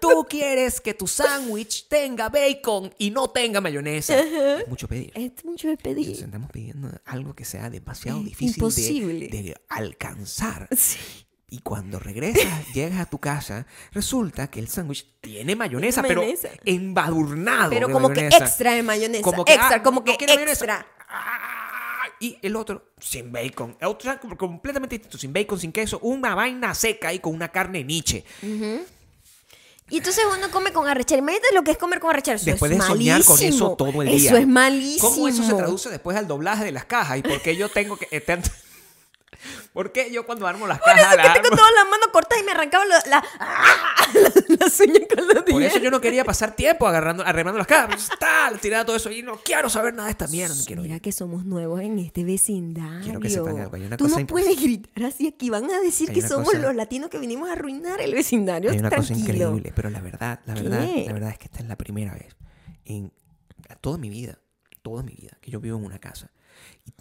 Tú quieres que tu sándwich tenga bacon y no tenga mayonesa. Es mucho pedir. Es mucho pedir. Estamos pidiendo algo que sea demasiado Es difícil de- imposible. De, alcanzar. Sí. Y cuando regresas, llegas a tu casa, resulta que el sándwich tiene mayonesa, pero Mayonesa. embadurnado. Pero de como que mayonesa. extra de mayonesa. Como que, extra, ah, como no que mayonesa. extra. Ah, Y el otro, sin bacon. El otro, completamente distinto, sin bacon, sin queso. Una vaina seca y con una carne niche. Y entonces uno come con arrechera. Imagínate lo que es comer con arrechera. Eso Después es de soñar con eso todo el día. Eso es malísimo. ¿Cómo eso se traduce después al doblaje de las cajas? ¿Y por qué yo tengo que... eh, ¿Por qué yo cuando armo las Por cajas eso que tengo todas las manos cortas y me arrancaba la, la, ¡Ah! La- uñas con los Por eso yo no quería pasar tiempo agarrando, arreglando las cajas. Tal, tirando todo eso y no quiero saber nada de esta mierda. No quiero Mira que somos nuevos en este vecindario. Quiero que sepan algo, hay una Tú cosa no puedes gritar así aquí. Van a decir Hay que una somos cosa- los latinos que vinimos a arruinar el vecindario. Hay una cosa Tranquilo. increíble, pero la verdad, la verdad, ¿Qué? la verdad es que esta es la primera vez en toda mi vida, toda mi vida, que yo vivo en una casa.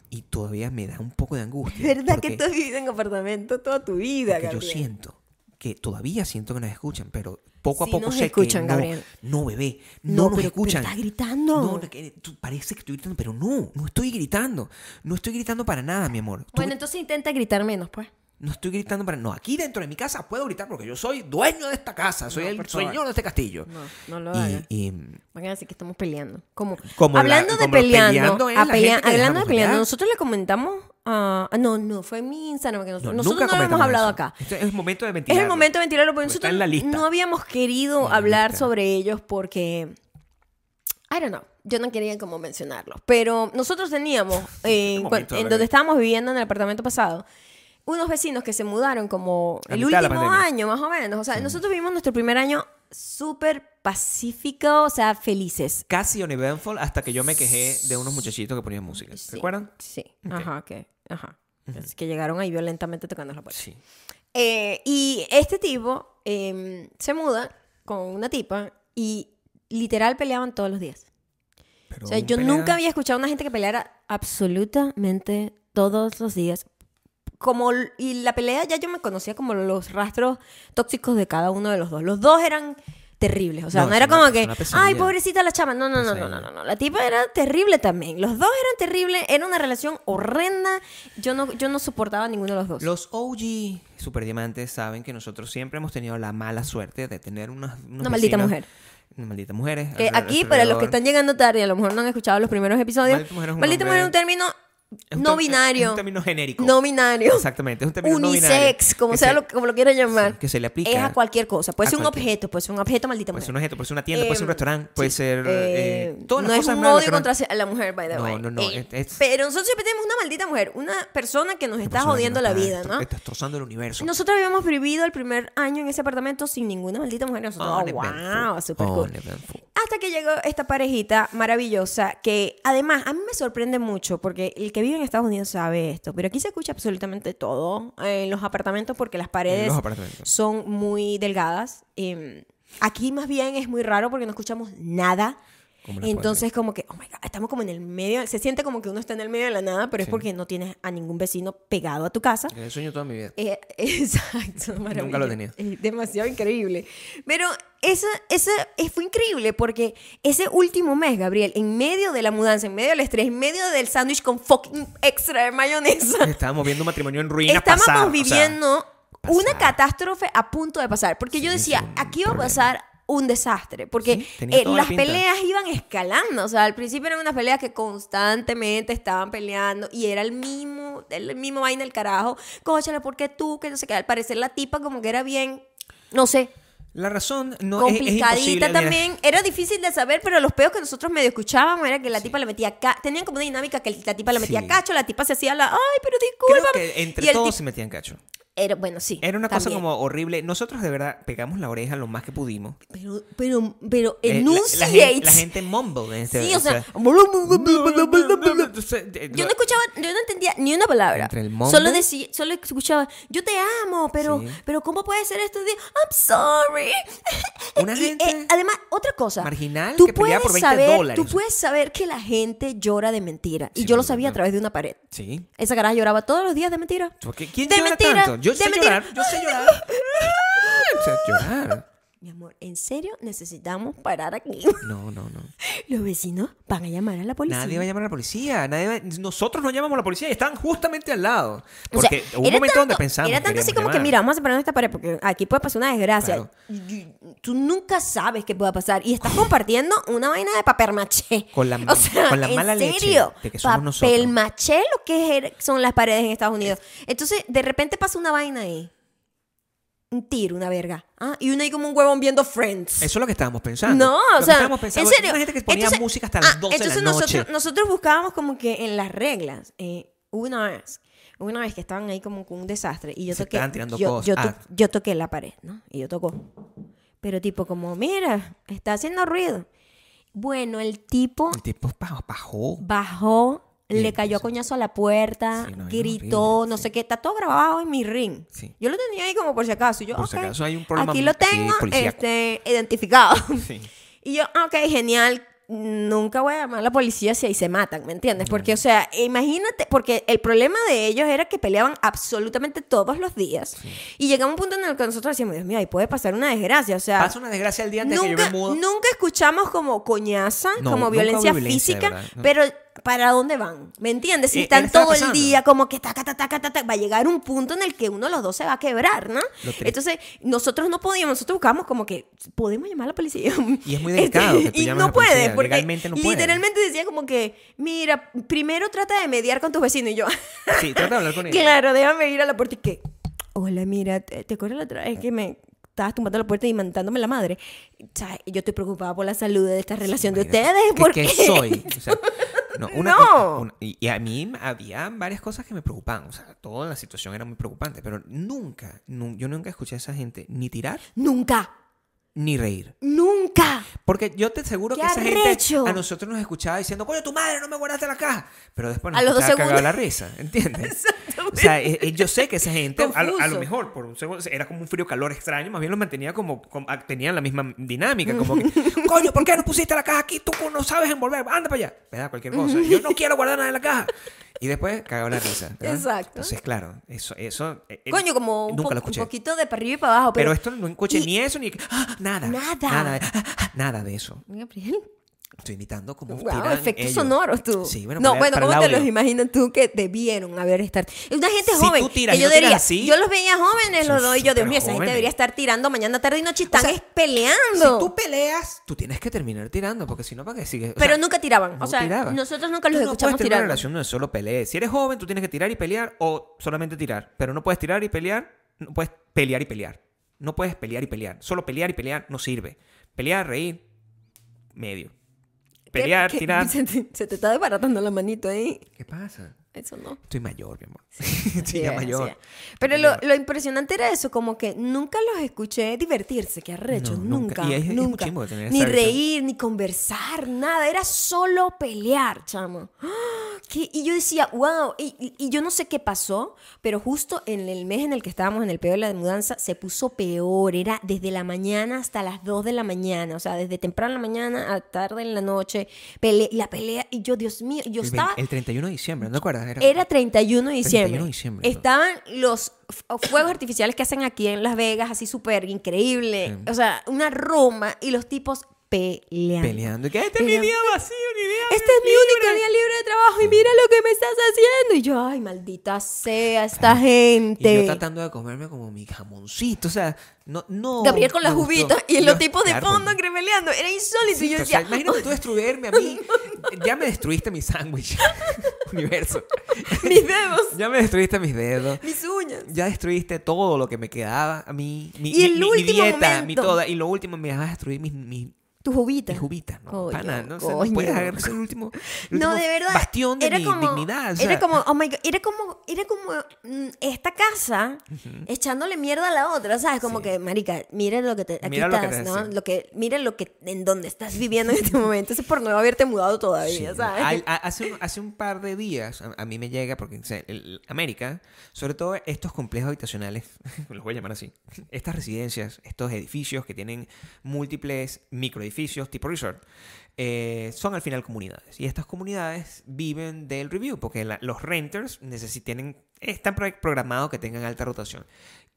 Y, y todavía me da un poco de angustia. Verdad porque- que tú has vivido en apartamento toda tu vida, porque yo Gabriel. siento que todavía siento que nos escuchan, pero poco a poco nos sé escuchan, que no, Gabriel. no, bebé, no, No, nos pero- pero escuchan. estás gritando. No, que tú- parece que estoy gritando, pero no, no estoy gritando. No estoy gritando para nada, mi amor. Tú- Bueno, entonces intenta gritar menos, pues. No estoy gritando para... No, aquí dentro de mi casa puedo gritar porque yo soy dueño de esta casa, soy No, el señor de este castillo. No, no lo Y- hagas. y, Van a decir que estamos peleando. Como, Como la- hablando de como peleando, a pelea- hablando de peleando, nosotros le comentamos. Ah, no, no, fue en mi Instagram que nosotros, no, nosotros nunca no lo hemos comentamos hablado eso. acá. Este es el momento de Es ventilarlo. el momento de ventilarlo porque Pues está nosotros en la lista. no habíamos querido En la hablar sobre ellos porque... I don't know. Yo no quería como mencionarlos. Pero nosotros teníamos, eh, momento cu- de en hablar donde de- estábamos viviendo en el apartamento pasado, unos vecinos que se mudaron como A el la último año, más o menos. O sea, nosotros vivimos nuestro primer año súper pacífico, o sea, felices. Casi uneventful hasta que yo me quejé de unos muchachitos que ponían música. Sí, ¿Se acuerdan? Sí. Ok. Ajá, que, ajá. Así que llegaron ahí violentamente tocando la puerta. Sí. Eh, y este tipo eh, se muda con una tipa y literal peleaban todos los días. Pero O sea, yo pelea- nunca había escuchado a una gente que peleara absolutamente todos los días. Como, y la pelea ya yo me conocía como los rastros tóxicos de cada uno de los dos. Los dos eran terribles. O sea, No, era una- como que, ay, pobrecita la chama. No, no, no, no, no, no, no. La tipa era terrible también. Los dos eran terribles. Era una relación horrenda. Yo no, yo no soportaba a ninguno de los dos. Los OG superdiamantes saben que nosotros siempre hemos tenido la mala suerte de tener unas, unos Una maldita vecinos- mujer. Una maldita mujer. Que aquí, para los que están llegando tarde y a lo mejor no han escuchado los primeros episodios, Maldita mujer es un maldita mujer es un término Es no binario. Es un término genérico. no binario. Exactamente, es un término no unisex, binario. como sea se- lo, como lo quieras llamar. sí, que se le aplica Es a cualquier cosa. Puede ser un cualquier- objeto, puede ser un objeto, maldita Puede ser un objeto, puede ser una tienda, puede ser un Em, restaurante, puede sí. ser Eh, eh, todas no las es cosas un odio contra la mujer, by the way. no, no, Eh, es- Pero nosotros siempre tenemos una maldita mujer, una persona que nos está jodiendo la vida, ¿no? está destrozando el universo. Nosotros habíamos vivido el primer año en ese apartamento sin ninguna maldita mujer. Nosotros, oh, Uneventful. wow, super cool. Hasta que llegó esta parejita maravillosa que además a mí me sorprende mucho porque el que vive en Estados Unidos sabe esto, pero aquí se escucha absolutamente todo en los apartamentos porque las paredes son muy delgadas. Em, aquí más bien es muy raro porque no escuchamos nada. Como Entonces como que, oh my God, estamos como en el medio, se siente como que uno está en el medio de la nada, pero es porque no tienes a ningún vecino pegado a tu casa. Que sueño toda mi vida. Eh, exacto, maravilloso. lo tenía. Es demasiado increíble. Pero esa, esa eh, fue increíble porque ese último mes, Gabriel, en medio de la mudanza, en medio del estrés, en medio del sándwich con fucking extra de mayonesa, Estábamos viendo un matrimonio en ruinas estábamos pasar, o sea, viviendo una catástrofe a punto de pasar. Porque yo Sí, decía, sí, un aquí va a pasar un desastre. Porque Sí, eh, la las pinta. peleas iban escalando. O sea, al principio eran unas peleas que constantemente estaban peleando y era el mismo, el mismo vaina del carajo. Cóchale, ¿por qué tú? Que no sé qué. Al parecer la tipa como que era bien, no sé, La razón no es- es, imposible, complicadita mira, también. Era difícil de saber, pero los peos que nosotros medio escuchábamos era que la tipa le metía Tenían como una dinámica que la tipa le metía Sí. cacho, la tipa se hacía la, ay, pero Creo discúlpame. que entre Y todos se metían cacho. Era, bueno, sí. Era una cosa como horrible. Nosotros de verdad pegamos la oreja lo más que pudimos. Pero, pero, pero, Eh, la- gente, la gente mumble. en este- Sí, o sea. Eh, Yo no escuchaba, yo no entendía ni una palabra. Entre el mumble- Solo decía, solo escuchaba, yo te amo, pero, Sí. pero ¿cómo puede ser esto? de, I'm sorry. Una Y, gente eh, además, otra cosa. marginal tú que peleaba por puedes 20 saber, dólares. Tú puedes saber que la gente llora de mentira. Y yo lo sabía a través de una pared. Sí. Esa caraja lloraba todos los días de mentira. ¿Quién De llora mentira, tanto? Yo de sé mentira. llorar. Yo sé llorar. O sea, llorar. Mi amor, ¿en serio necesitamos parar aquí? No, no, no. Los vecinos van a llamar a la policía. Nadie va a llamar a la policía. Nadie va- Nosotros no llamamos a la policía y están justamente al lado. O sea, Porque hubo un momento donde pensamos. Era tanto así como que, mira, vamos a separarnos esta pared porque aquí puede pasar una desgracia. Claro. Tú nunca sabes qué pueda pasar. Y estás compartiendo una vaina de papel maché. Con la- o sea, con la ¿en mala leche serio? de que somos papel nosotros. maché lo que er- son las paredes en Estados Unidos. Entonces, de repente pasa una vaina ahí. Un tiro, una verga. Ah, y uno ahí como un huevón viendo Friends. Eso es lo que estábamos pensando. No, Lo o sea, pensando, en serio. Gente que ponía Entonces- música hasta las ah, 12 de la entonces noche. Nosotros, nosotros buscábamos como que en las reglas. eh, una vez, una vez que estaban ahí como con un desastre y yo Se toqué. tirando yo, cosas. yo to- Ah. yo toqué la pared, ¿no? Y yo tocó. Pero tipo como, mira, está haciendo ruido. Bueno, el tipo El tipo bajó. bajó, Le cayó a coñazo a la puerta, Sí, no, es gritó, horrible, no sí. sé qué. Está todo grabado en mi ring. Sí. Yo lo tenía ahí como por si acaso. Y yo, Por si "Ok, acaso hay un problema Aquí lo tengo policíaco". este, identificado. Y yo, ok, genial. Nunca voy a llamar a la policía si ahí se matan, ¿me entiendes? Porque, o sea, imagínate, porque el problema de ellos era que peleaban absolutamente todos los días. Y llegaba un punto en el que nosotros decíamos, Dios mío, ahí puede pasar una desgracia. O sea, Pasa una desgracia el día antes de que yo nunca, me mudo. nunca escuchamos como coñaza, No, como violencia, violencia, física, pero ¿para dónde van? ¿Me entiendes? Si Eh, están todo el día como que taca, taca, taca, taca, va a llegar un punto en el que uno de los dos se va a quebrar, ¿no? Entonces, nosotros no podíamos, nosotros buscamos como que, ¿podemos llamar a la policía? Y es muy delicado que tú y no puedes, porque legalmente no puedes. literalmente decía como que, mira, primero trata de mediar con tus vecinos y yo, Sí, trata de hablar con ella. claro, déjame ir a la puerta y que, hola, mira, ¿te, te acuerdas la otra vez que me estabas tumbando la puerta y mandándome la madre? O sea, yo estoy preocupada por la salud de esta relación de ustedes, ¿qué- porque... ¿Qué soy? O sea, no, una No. cosa- una- y a mí había varias cosas que me preocupaban. O sea, toda la situación era muy preocupante. Pero nunca, nu- yo nunca escuché a esa gente ni tirar Nunca, ni reír. nunca. Porque yo te aseguro ¡Qué que esa arrecho! gente a nosotros nos escuchaba diciendo, coño, tu madre no me guardaste la caja. Pero después nos A los dos segundos. la risa, ¿entiendes? O sea, eh, eh, yo sé que esa gente, a, lo- a lo mejor, por un segundo, era como un frío calor extraño, más bien los mantenía como, como- tenían la misma dinámica, como que, coño, ¿por qué no pusiste la caja aquí? Tú no sabes envolver, anda para allá. ¿Verdad? Cualquier cosa. Yo no quiero guardar nada en la caja. Y después cagaba la risa. ¿verdad? Exacto. Entonces, claro, eso, eso. eh, eh, Coño, como un, po- un poquito de para arriba y para abajo. Pero Pero, esto no escuché y- ni eso, ni ah, nada. Nada. Nada, de- ah, ah, nada de eso. Mira, Priel. Estoy imitando como Wow, efectos ellos. sonoros tú. Sí, bueno, no, bueno, ¿cómo te los imaginas tú que debieron haber estar? Una gente Si joven. tú tiras que yo no diría, así, yo los veía jóvenes, los doy. Yo, Dios mío, esa gente debería estar tirando mañana, tarde y noche. Están sea, es peleando. Si tú peleas, tú tienes que terminar tirando, porque si no, ¿para qué sigues? O Pero sea, nunca tiraban. no o sea, tiraban. nosotros nunca Tú los no escuchamos tener una relación donde solo pelees. Si eres joven, tú tienes que tirar y pelear o solamente tirar. Pero no puedes tirar y pelear, no puedes pelear y pelear. No puedes pelear y pelear. Solo pelear y pelear no sirve. Pelear, reír, medio. Pelear, ¿Qué- qué- tirar. Se te, se te está desbaratando la manito ahí. ¿Qué pasa? Eso no. Estoy mayor, mi amor. Sí, ya mayor. sí. Pero lo, lo impresionante era eso, como que nunca los escuché divertirse, que arrecho, No, nunca. nunca, Y es- es nunca. muy chimbo tener Ni reír, ni conversar, nada, era solo pelear, chamo. ¡Ah! Y yo decía, wow, y, y- y yo no sé qué pasó, pero justo en el mes en el que estábamos en el peor de la mudanza, se puso peor, era desde la mañana hasta las 2 de la mañana, o sea, desde temprano en la mañana a tarde en la noche, pele- la pelea, y yo, Dios mío, yo El, estaba... 20 el 31 de diciembre, ¿no te acuerdas? Era 31 de diciembre. 31 de diciembre. Estaban los f- fuegos artificiales que hacen aquí en Las Vegas, así súper increíble. Sí. O sea, una Roma y los tipos peleando. peleando. Y que este es mi día vacío, mi día Este es mi único día libre de trabajo y mira lo que me estás haciendo. Y yo, ay, maldita sea esta Y gente. yo tratando de comerme como mi jamoncito, o sea, no, no. Gabriel con las uvitas y los tipos de claro, fondo peleando. Era insólito. Sí, y yo o decía, sea, imagínate tú destruirme a mí. Ya me destruiste mi sándwich. Universo. mis dedos, Ya me destruiste mis dedos. mis uñas. Ya destruiste todo lo que me quedaba a mí. Mi, Y mi- el mi- mi último dieta, mi momento. toda. Y lo último me vas a destruir mis, mis, Tu jubita. Mi jubita, ¿no? Coño, Pana, no, O sea, no puedes agarrar el último, el No, último de verdad. bastión de era mi como, dignidad. o sea, era como, oh my God, era como, era como mm, esta casa echándole mierda a la otra, ¿sabes? Como Sí. que, marica, mira lo que te, aquí Mira lo que estás, te- ¿no? sí. Lo que, mira lo que, en donde estás viviendo en este momento. Eso es por no haberte mudado Sí, todavía, no. ¿sabes? A- hace, un, hace un par de días a, a mí me llega, porque o sea, el- América, sobre todo estos complejos habitacionales, los voy a llamar así, estas residencias, estos edificios que tienen múltiples microedificios tipo resort, eh, son al final comunidades. Y estas comunidades viven del review, porque los renters tienen, están pro- programados que tengan alta rotación.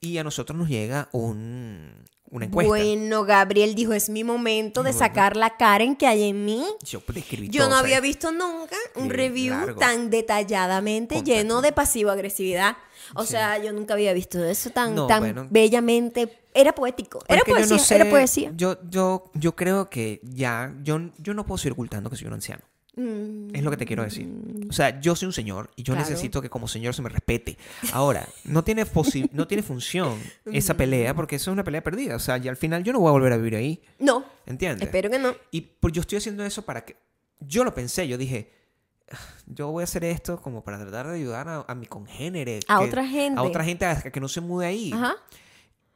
Y a nosotros nos llega un, una encuesta. Bueno, Gabriel dijo, es mi momento de sacar la Karen que hay en mí. Yo describí Yo todo, no había visto nunca un review largo. tan detalladamente Contacto. lleno de pasivo-agresividad. O Sí. sea, yo nunca había visto eso tan, No, tan bueno. bellamente. Era poético. Era Porque yo no poesía, era poesía. Yo, yo, yo creo que ya, yo, yo no puedo seguir ocultando que soy un anciano. Mm, Es lo que te quiero decir. O sea, yo soy un señor y yo Claro. necesito que como señor se me respete. Ahora, no tiene, no tiene función esa pelea porque eso es una pelea perdida. O sea, y al final yo no voy a volver a vivir ahí. No, ¿Entiendes? espero que no. Y pues yo estoy haciendo eso para que... Yo lo pensé, yo dije, "Ah, yo voy a hacer esto como para tratar de ayudar a, a mi congénere. A que- otra gente. A otra gente a que no se mude ahí. Ajá.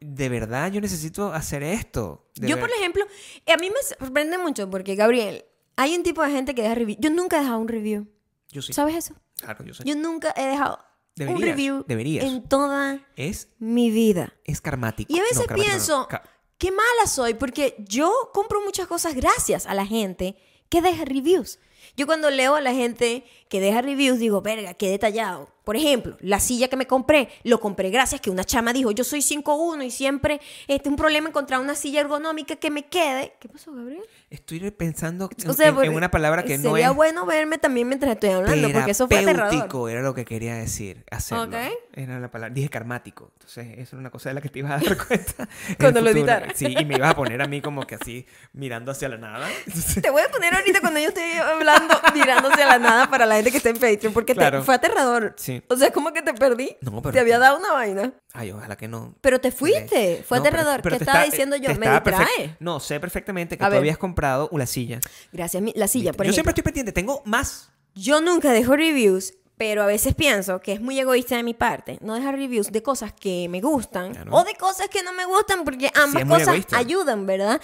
De verdad, yo necesito hacer esto. Yo, ver- por ejemplo, a mí me sorprende mucho porque, Gabriel, hay un tipo de gente que deja review. Yo nunca he dejado un review. Yo sí. ¿Sabes eso? Claro, yo sé. Yo nunca he dejado un Deberías, review deberías. en toda Es, mi vida. es karmático. Y a veces No, no. pienso, Ca- qué mala soy, porque yo compro muchas cosas gracias a la gente que deja reviews. Yo cuando leo a la gente que deja reviews digo, verga, qué detallado. Por ejemplo, la silla que me compré, lo compré gracias que una chama dijo, yo soy 5'1 y siempre este, un problema encontrar una silla ergonómica que me quede. ¿Qué pasó, Gabriel? Estoy pensando en, O sea, en- en una palabra que no Sería es bueno verme también mientras estoy hablando, porque eso fue aterrador. era lo que quería decir, hacerlo. Ok. Era la palabra, dije karmático. Entonces, eso era una cosa de la que te ibas a dar cuenta. Cuando lo futuro. editara. Sí, y me ibas a poner a mí como que así, mirando hacia la nada. Entonces, Te voy a poner ahorita cuando yo estoy hablando, mirándose a la nada para la gente que está en Patreon, porque te- fue aterrador. Sí. O sea, como que te perdí. No, pero- Te había dado una vaina. Ay, ojalá que no. Pero te fuiste. Fue No, aterrador. pero ¿Qué te estaba está- diciendo yo? te Me distrae. No, sé perfectamente que A tú ver. habías comprado una silla. Gracias, mi- la silla, por Yo ejemplo. siempre estoy pendiente, tengo más. Yo nunca dejo reviews, pero a veces pienso que es muy egoísta de mi parte no dejar reviews de cosas que me gustan Claro. o de cosas que no me gustan, porque ambas cosas egoísta. ayudan, ¿verdad?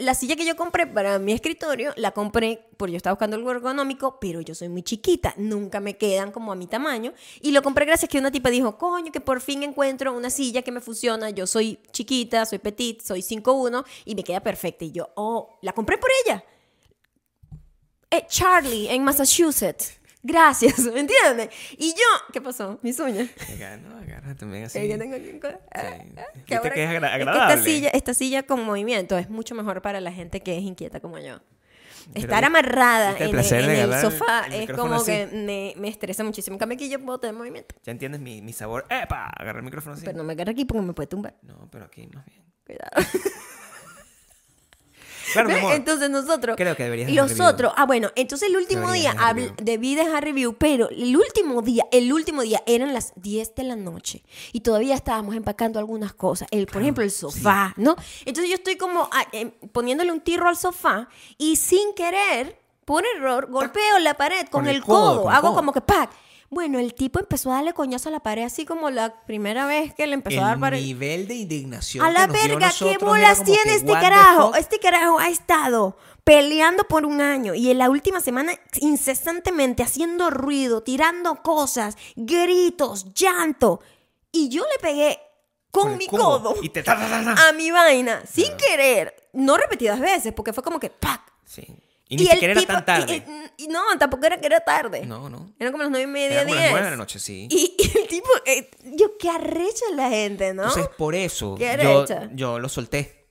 La silla que yo compré para mi escritorio, la compré porque yo estaba buscando algo ergonómico, pero yo soy muy chiquita, nunca me quedan como a mi tamaño. Y lo compré gracias a que una tipa dijo, coño, que por fin encuentro una silla que me funciona. Yo soy chiquita, soy petit, soy 5'1 y me queda perfecta. Y yo, oh, la compré por ella. Eh, Charlie, en Massachusetts. Gracias, ¿me entiendes? Y yo, ¿qué pasó? Mis uñas. Acá, no, agarra también así. Tengo aquí ah, Sí. ah, Viste ahora- que es agra- que agradable. esta silla, esta silla con movimiento es mucho mejor para la gente que es inquieta como yo. Pero Estar amarrada el en, el agarrar sofá el es como así. que me, me estresa muchísimo. En cambio aquí yo puedo tener movimiento. Ya entiendes mi, mi sabor. ¡Epa! Agarra el micrófono así. Pero no me agarre aquí porque me puede tumbar. No, pero aquí más bien. Cuidado. Claro, mi amor. Entonces nosotros, Creo que deberías los otros, ah bueno, entonces el último Deberías día habl- debí dejar review, pero el último día, el último día eran las 10 de la noche y todavía estábamos empacando algunas cosas, el, por ejemplo el sofá, ¿no? Entonces yo estoy como ah, em, poniéndole un tiro al sofá y sin querer, por error, golpeo la pared con, Con el el codo, codo, con el hago codo. como que ¡pac! Bueno, el tipo empezó a darle coñazo a la pared así como la primera vez que le empezó a dar El pared. nivel de indignación. A la que nos dio verga, ¿qué nosotros era bolas que, tiene este carajo? Este carajo ha estado peleando por un año y en la última semana incesantemente haciendo ruido, tirando cosas, gritos, llanto. Y yo le pegué con, el mi codo. Y te a mi vaina, sin querer, no repetidas veces, porque fue como que ¡pac! Sí. Y, ni el siquiera tipo- era tan tarde. Y, y- y no, tampoco era que era tarde. no, no. Eran como las nueve y media, como las diez. nueve de la noche, sí. Y, y el tipo, eh, yo, qué arrecha la gente, ¿no? Entonces, por eso, Qué yo, yo lo solté.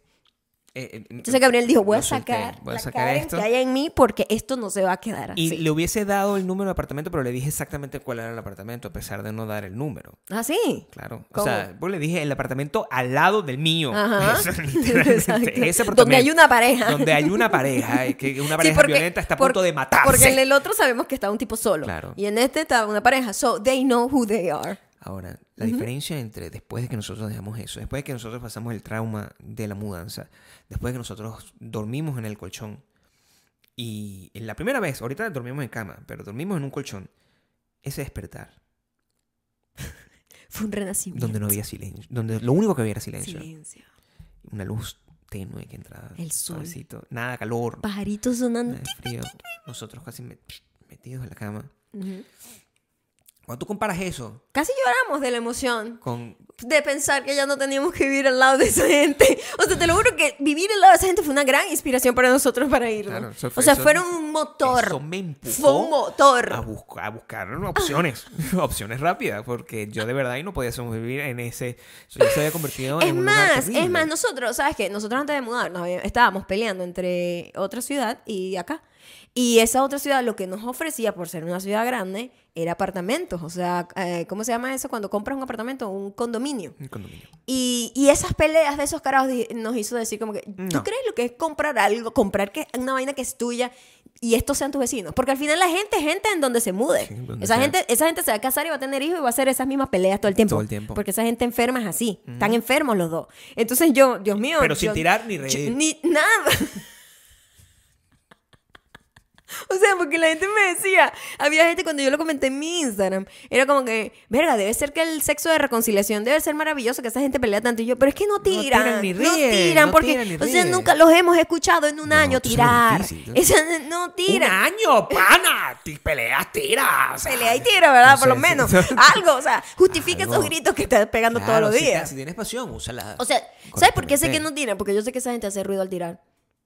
Eh, eh, Entonces Gabriel dijo, voy a sacar voy a sacar esto. que hay en mí porque esto no se va a quedar así. Y le hubiese dado el número del apartamento, pero le dije exactamente cuál era el apartamento, a pesar de no dar el número. ¿Ah, sí? Claro. O sea, pues le dije el apartamento al lado del mío. Ajá. Eso, literalmente, Exacto. ese apartamento. Donde hay una pareja. Donde hay una pareja, eh, que una Sí, pareja porque- violenta está a punto de matarse. Porque en el otro sabemos que está un tipo solo. Claro. Y en este está una pareja. So, they know who they are. Ahora, La diferencia entre después de que nosotros dejamos eso, después de que nosotros pasamos el trauma de la mudanza, después de que nosotros dormimos en el colchón, y en la primera vez, ahorita dormimos en cama, pero dormimos en un colchón, ese despertar, Fue un renacimiento. donde no había silencio, donde lo único que había era silencio, Silencio. una luz tenue que entraba, El sol. suavecito, nada calor, Pajaritos sonando. nada de frío, nosotros casi met- metidos en la cama. Ujú. Cuando tú comparas eso Casi lloramos de la emoción. con De pensar que ya no teníamos que vivir al lado de esa gente. O sea, te lo juro que vivir al lado de esa gente fue una gran inspiración para nosotros para irnos. Claro, eso o fue- sea, eso- fueron un motor. Eso me empujó Fue un motor. a, buscar, a buscar opciones, opciones rápidas, porque yo de verdad ahí no podía sobrevivir en ese... Ya se había convertido en Es un lugar más, es más, nosotros, ¿sabes qué? Nosotros antes de mudarnos estábamos peleando entre otra ciudad y acá. Y esa otra ciudad lo que nos ofrecía, por ser una ciudad grande, era apartamentos. O sea, eh, ¿cómo se llama eso cuando compras un apartamento? Un condominio. Un condominio. Y, y esas peleas de esos carajos nos hizo decir como que, ¿tú No. crees lo que es comprar algo? Comprar que una vaina que es tuya y estos sean tus vecinos. Porque al final la gente es gente en donde se mude. Sí, donde esa, sea. gente, esa gente se va a casar y va a tener hijos y va a hacer esas mismas peleas todo el tiempo. Todo el tiempo. Porque esa gente enferma es así. Están enfermos los dos. Entonces yo, Dios mío. Pero sin tirar ni yo- reír. ni nada. O sea, porque la gente me decía, había gente cuando yo lo comenté en mi Instagram, era como que, verga, debe ser que el sexo de reconciliación debe ser maravilloso, que esa gente pelea tanto. Y yo, pero es que no tiran, tiran ni no tiran, no porque, tiran ni o sea, nunca los hemos escuchado en un No, año tirar. Esa- no ¡Un tiran. año, pana! Peleas, tiras. Pelea y tira, ¿verdad? Por lo menos. Algo, o sea, justifica Algo. esos gritos que estás pegando todos los días. si tienes pasión, úsala. O sea, ¿sabes por qué sé que no tiran? Porque yo sé que esa gente hace ruido al tirar.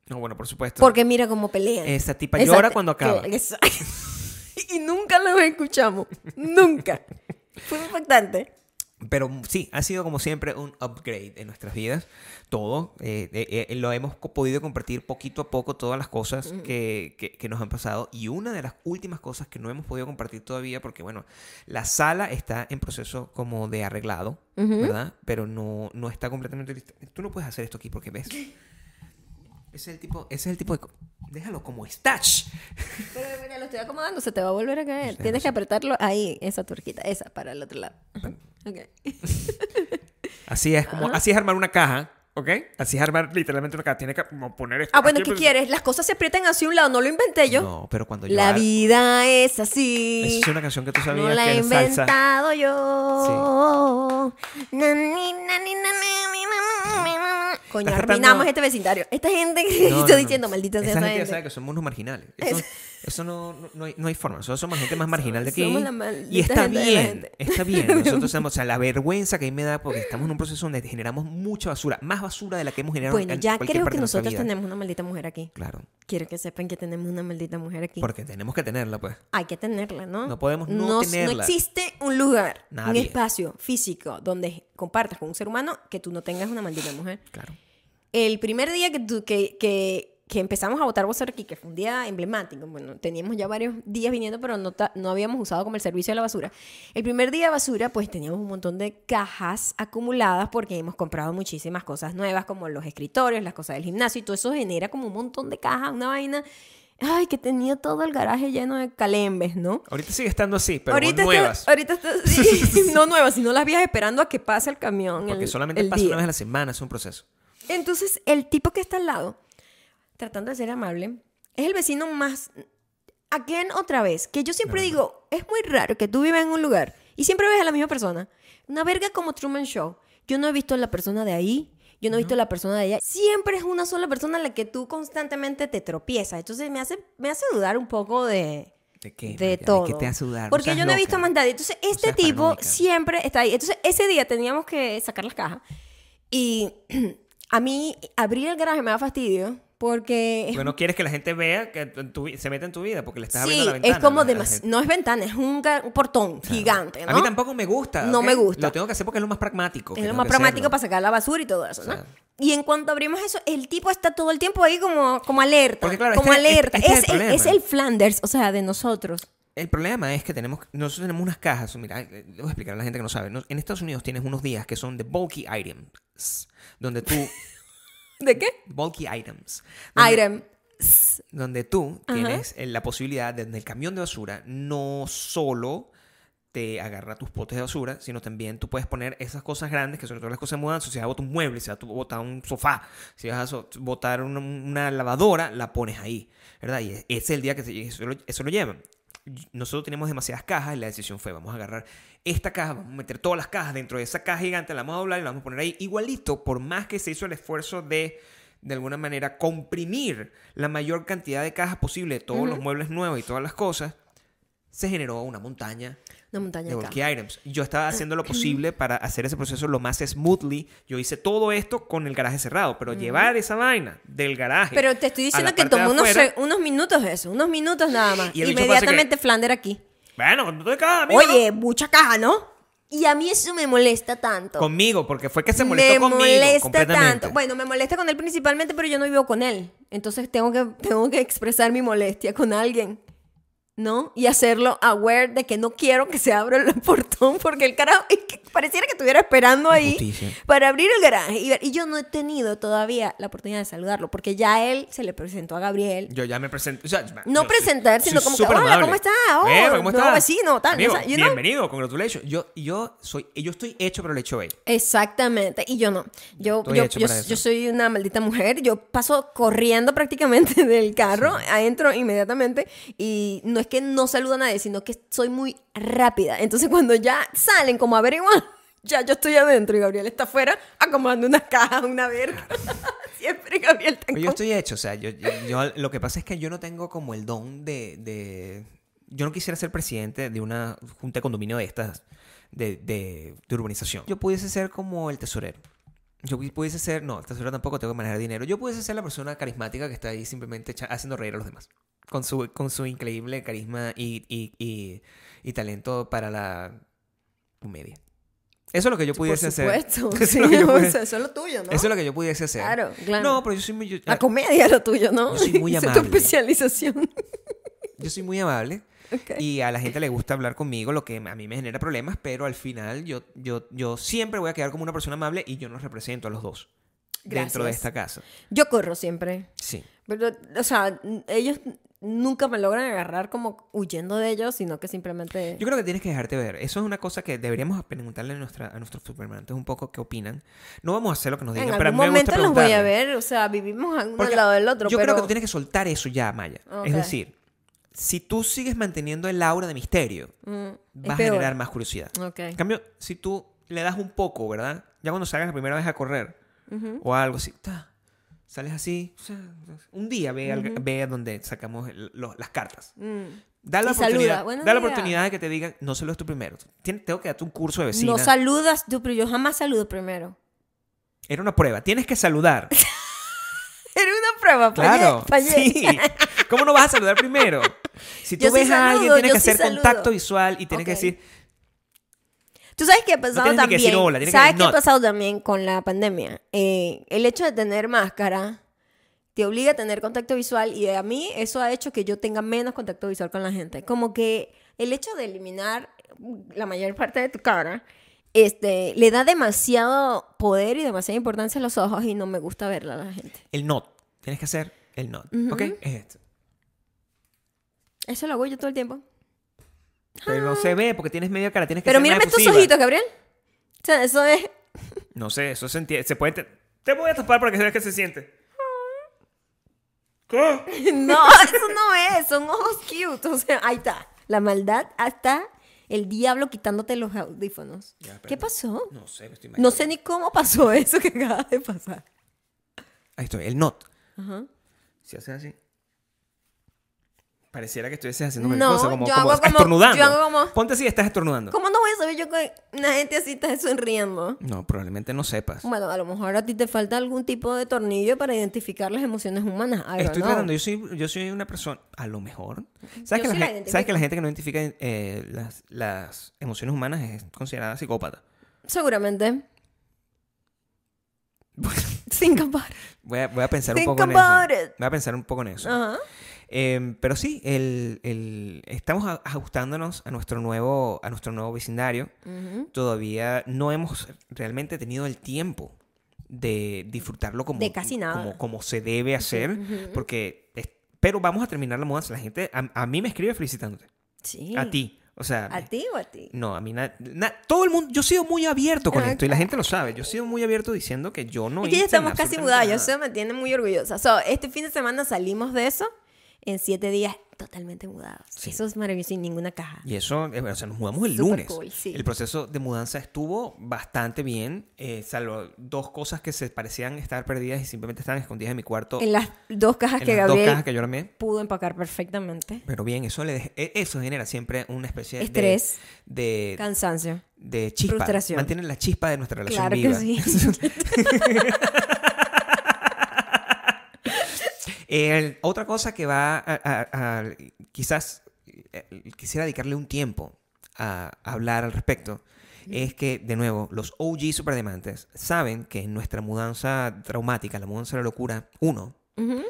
No, bueno, por supuesto. Porque mira cómo pelean. Esa tipa Exacto. llora cuando acaba. Exacto. y nunca los escuchamos. Nunca. Fue impactante. Pero sí, ha sido como siempre un upgrade en nuestras vidas. Todo. eh, eh, eh, lo hemos podido compartir poquito a poco, todas las cosas que, que- que nos han pasado. Y una de las últimas cosas que no hemos podido compartir todavía, porque bueno, la sala está en proceso como de arreglado, ¿verdad? Pero no, no está completamente lista. Tú no puedes hacer esto aquí porque ves. Ese es el tipo, ese es el tipo de... Déjalo como está. Pero mira, lo estoy acomodando, se te va a volver a caer. Sí, Tienes no que apretarlo ahí, esa tuerquita, esa, para el otro lado. Ajá. Así es como, así es armar una caja, ¿ok? Así es armar literalmente una caja. Tiene que poner esto. Ah, bueno, aquí, ¿qué pues- quieres? Las cosas se aprietan hacia un lado, no lo inventé yo. No, pero cuando yo La hago- vida es así. Esa es una canción que tú sabías No la que he salsa. inventado yo. Na, Coño, arruinamos este vecindario. Esta gente que No, está no. diciendo, maldita sea esa esa gente. gente. sabe que somos unos marginales. Eso, eso no, no, no hay, no hay forma. Nosotros somos gente más marginal de aquí. Y está bien. Está bien. Nosotros somos, o sea, la vergüenza que a mí me da porque estamos en un proceso donde generamos mucha basura. Más basura de la que hemos generado Bueno, en ya cualquier creo parte que nosotros vida. tenemos una maldita mujer aquí. Claro. Quiero que sepan que tenemos una maldita mujer aquí. Porque tenemos que tenerla, pues. Hay que tenerla, ¿no? No podemos no tenerla. existe un lugar, un Nadie. espacio físico donde compartas con un ser humano que tú no tengas una maldita mujer. Claro. El primer día que, tú- que, que, que empezamos a botar basura aquí, que fue un día emblemático, bueno, teníamos ya varios días viniendo, pero no, no habíamos usado como el servicio de la basura. El primer día de basura, pues teníamos un montón de cajas acumuladas porque hemos comprado muchísimas cosas nuevas, como los escritorios, las cosas del gimnasio, y todo eso genera como un montón de cajas, una vaina. Ay, que tenía todo el garaje lleno de calembes, ¿no? Ahorita sigue estando así, pero ahorita con nuevas. Está, ahorita está, sí, no nuevas, sino las vías esperando a que pase el camión. Porque el- solamente el pasa día. una vez a la semana, es un proceso. Entonces, el tipo que está al lado, tratando de ser amable, es el vecino más... Again, otra vez, que yo siempre digo, es muy raro que tú vivas en un lugar y siempre ves a la misma persona. Una verga como Truman Show. Yo no he visto a la persona de ahí, yo no he visto a la persona de allá. Siempre es una sola persona a la que tú constantemente te tropiezas. Entonces, me hace, me hace dudar un poco de... ¿De qué? De Maya? todo. ¿De qué te hace dudar? No Porque yo no he visto loca. más nadie. Entonces, este tipo paranoica. siempre está ahí. Entonces, ese día teníamos que sacar las cajas. Y a mí abrir el garaje me da fastidio porque es, Porque no quieres que la gente vea que tu se mete en tu vida porque le estás sí, abriendo la ventana. es como gente. no es ventana, es un, un portón gigante, ¿no? A mí tampoco me gusta. No ¿ok? me gusta. Lo tengo que hacer porque es lo más pragmático. es lo más pragmático hacerlo. para sacar la basura y todo eso, ¿no? O sea. y en cuanto abrimos eso, el tipo está todo el tiempo ahí como, como alerta. Porque, claro, como este- alerta. este es el es, el, es el Flanders, o sea, de nosotros. El problema es que tenemos, nosotros tenemos unas cajas. Mira, eh, voy a explicar a la gente que no sabe. ¿no? En Estados Unidos tienes unos días que son de bulky items. Donde tú. ¿De qué? bulky items. Donde, Item. donde tú Ajá. tienes eh, la posibilidad de en el camión de basura no solo te agarra tus potes de basura, sino también tú puedes poner esas cosas grandes, que sobre todo las cosas de mudanza, si vas a botar un mueble, si vas a botar un sofá, si vas a botar una, una lavadora, la pones ahí, ¿verdad? Y ese es el día que se, eso, lo, eso lo llevan. Nosotros tenemos demasiadas cajas y la decisión fue, vamos a agarrar esta caja, vamos a meter todas las cajas dentro de esa caja gigante, la vamos a doblar y la vamos a poner ahí igualito, por más que se hizo el esfuerzo de de alguna manera comprimir la mayor cantidad de cajas posible de todos los muebles nuevos y todas las cosas, se generó una montaña una montaña de items. Yo estaba haciendo lo posible para hacer ese proceso lo más smoothly. Yo hice todo esto con el garaje cerrado, pero llevar esa vaina del garaje. Pero te estoy diciendo que tomó unos, afuera- unos minutos eso, unos minutos nada más. Y Inmediatamente Flander aquí. Bueno, no te cagas, Oye, mucha caja, ¿no? Y a mí eso me molesta tanto. Conmigo, porque fue que se molestó me conmigo. molesta completamente. tanto. Bueno, me molesta con él principalmente, pero yo no vivo con él. Entonces tengo que, tengo que expresar mi molestia con alguien. ¿No? Y hacerlo aware de que no quiero que se abra el portón porque el carajo es que pareciera que estuviera esperando ahí Justicia. para abrir el garaje. Y, y yo no he tenido todavía la oportunidad de saludarlo porque ya él se le presentó a Gabriel. Yo ya me o sea, No presentar, sino como que, "Hola, amable. ¿cómo está? Oh, Epa, ¿cómo nuevo está? vecino, tal", Amigo, o sea, you know. bienvenido, congratulations. Yo, yo, soy, yo estoy hecho, pero le echo él. Exactamente, y yo no. Yo, yo, hecho yo, para eso. yo soy una maldita mujer. Yo paso corriendo prácticamente del carro, adentro inmediatamente. Y no es que no saludo a nadie, sino que soy muy rápida. Entonces, cuando ya salen como a averiguar, ya yo estoy adentro y Gabriel está afuera acomodando unas cajas, una verga. Siempre Gabriel está Pero yo con- estoy hecho, o sea, yo, yo- yo- lo que pasa es que yo no tengo como el don de, de- Yo no quisiera ser presidente de una junta de condominio de estas, de, de, de urbanización. Yo pudiese ser como el tesorero. Yo pu- pudiese ser, no, el tesorero tampoco tengo que manejar dinero. Yo pudiese ser la persona carismática que está ahí simplemente haciendo reír a los demás. Con su, con su increíble carisma y, y, y, y talento para la comedia. Eso es lo que yo Por pudiese hacer. supuesto. Eso es Sí, lo que yo o pudiese- sea, eso es lo tuyo, ¿no? Eso es lo que yo pudiese hacer. Claro, claro. No, pero yo soy muy... yo- La comedia es lo tuyo, ¿no? Yo soy muy Esa es tu especialización. Yo soy muy amable Ok. y a la gente le gusta hablar conmigo, lo que a mí me genera problemas, pero al final yo, yo, yo siempre voy a quedar como una persona amable y yo nos represento a los dos dentro de Gracias. esta casa. Yo corro siempre. Sí. Pero, o sea, ellos nunca me logran agarrar como huyendo de ellos, sino que simplemente... Yo creo que tienes que dejarte ver. Eso es una cosa que deberíamos preguntarle a, nuestra, a nuestros supermantes un poco qué opinan. No vamos a hacer lo que nos digan, en pero a algún mí me gusta momento los voy a ver, o sea, vivimos a uno al lado del otro, Yo pero... creo que tú tienes que soltar eso ya, Maya. Ok. Es decir, si tú sigues manteniendo el aura de misterio, Mm, vas a generar más curiosidad. En cambio, si tú le das un poco, ¿verdad? Ya cuando salgas la primera vez a correr o algo así, ta, sales así, un día ve, al- ve a donde sacamos lo- las cartas. Mm. Da la Y oportunidad, "Buenos da la días". oportunidad de que te digan, no solo es tú primero. Tien- tengo que darte un curso de vecina. No saludas tú, pero yo jamás saludo primero. Era una prueba, tienes que saludar. Era una prueba, fallé, Claro, fallé. sí. ¿Cómo no vas a saludar primero? Si tú Yo sí ves a alguien, tienes que hacer contacto visual y tienes que decir, Tú sabes qué ha pasado tienes ni que también. decir hola, que ¿Sabes decir qué ha pasado también con la pandemia? Eh, el hecho de tener máscara te obliga a tener contacto visual y a mí eso ha hecho que yo tenga menos contacto visual con la gente. Como que el hecho de eliminar la mayor parte de tu cara este, le da demasiado poder y demasiada importancia a los ojos y no me gusta verla a la gente. el not. Tienes que hacer el not. ¿Ok? Es esto. Eso lo hago yo todo el tiempo. Pero no se ve porque tienes media cara, tienes que Pero ser más mírame efusiva. ojitos, Gabriel. O sea, eso es... No sé, eso se entiende. Se puede. Te, te voy a tapar para que veas que se siente. ¿Qué? No, eso no es, son ojos cute. O sea, ahí está. La maldad hasta el diablo quitándote los audífonos. Ya, espérate. ¿Qué pasó? No sé, me estoy No sé ni cómo pasó eso que acaba de pasar. Ahí estoy, el not. Ajá. Si haces así. Pareciera que estuvieses haciendo cualquier No, cosa, como, yo como hago como- estornudando. yo hago como- Ponte así, estás estornudando. ¿Cómo no voy a saber yo que una gente así está sonriendo? No, probablemente no sepas. Bueno, a lo mejor a ti te falta algún tipo de tornillo para identificar las emociones humanas. I Estoy tratando, yo soy, yo soy una persona, a lo mejor. ¿Sabes, Yo que sí la, la gen- identifico. ¿sabes que la gente que no identifica eh, las, las emociones humanas es considerada psicópata? Seguramente. Think about it. Voy a, voy a pensar un Think poco en eso. it. Voy a pensar un poco en eso. Ajá. Eh, pero sí, el, el- estamos ajustándonos a nuestro nuevo, a nuestro nuevo vecindario. Ujú. Todavía no hemos realmente tenido el tiempo de disfrutarlo como, De casi nada. como, como se debe hacer. ujú. Porque, es- pero vamos a terminar la mudanza. La gente, a, a mí me escribe felicitándote. Sí. A ti. O sea, ¿A ti o a ti? no, a mí na- na- todo el mundo, yo he sido muy abierto con Ah, esto y la gente lo sabe. Yo he sido muy abierto diciendo que yo no Es que ya estamos casi mudados, yo me tiene muy orgullosa. So, este fin de semana salimos de eso en siete días totalmente mudados. Sí. Eso es maravilloso, sin ninguna caja. Y eso, eh, o sea, nos mudamos el Súper lunes. cool, sí. El proceso de mudanza estuvo bastante bien, eh, salvo dos cosas que se parecían estar perdidas y simplemente estaban escondidas en mi cuarto. En las dos cajas en que las dos Gabriel cajas que yo armé. pudo empacar perfectamente. Pero bien, eso, le e- eso genera siempre una especie de- Estrés. de, Cansancio. de chispa. Frustración. Mantiene la chispa de nuestra relación Claro viva. que sí. Eh, otra cosa que va a, a- a- quizás eh, quisiera dedicarle un tiempo a, hablar al respecto es que, de nuevo, los OG superdemantes saben que en nuestra mudanza traumática, la mudanza de la locura 1, Ujú.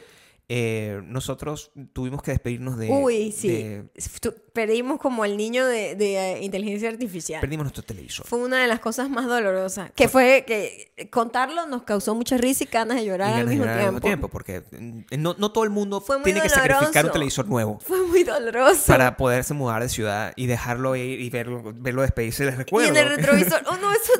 Eh, nosotros tuvimos que despedirnos de... Uy, sí. de- Perdimos como el niño de, de, eh, inteligencia artificial. perdimos nuestro televisor. Fue una de las cosas más dolorosas. Que fue que contarlo nos causó mucha risa y ganas de Y llorar ganas al de mismo llorar al tiempo. porque mm, no, no todo el mundo Fue tiene que sacrificar un doloroso. televisor nuevo Fue muy doloroso. para poderse mudar de ciudad y dejarlo ir y verlo, verlo despedirse les Y recuerdo. en el retrovisor, oh no, eso,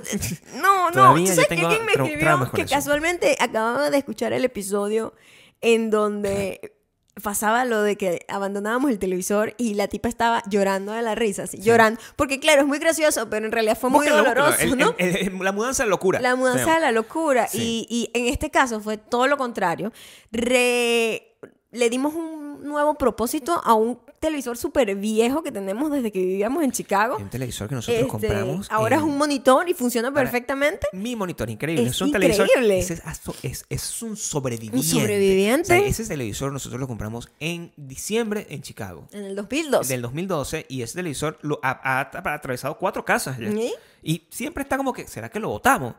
no, no, ¿Tú sabes que alguien me escribió que eso. casualmente acababa de escuchar el episodio en donde pasaba lo de que abandonábamos el televisor y la tipa estaba llorando de la risa, así, llorando, porque claro, es muy gracioso, pero en realidad fue muy Búsquenlo, doloroso, búsquenlo. ¿no? El- el- el- la mudanza de locura. La mudanza de la locura. Sí. Y, y en este caso fue todo lo contrario. Re- le dimos un nuevo propósito a un televisor súper viejo que tenemos desde que vivíamos en Chicago. Un televisor que nosotros Este, compramos. ahora es un monitor y funciona perfectamente. Mi monitor, increíble. Es Es, un televisor. increíble. ese Es, es- un sobreviviente. Un sobreviviente. O sea, ese televisor nosotros lo compramos en diciembre en Chicago. En el 2002. Del 2012. Y ese televisor lo ha, ha- ha atravesado cuatro casas ya. ¿Sí? Y siempre está como que, ¿será que lo botamos?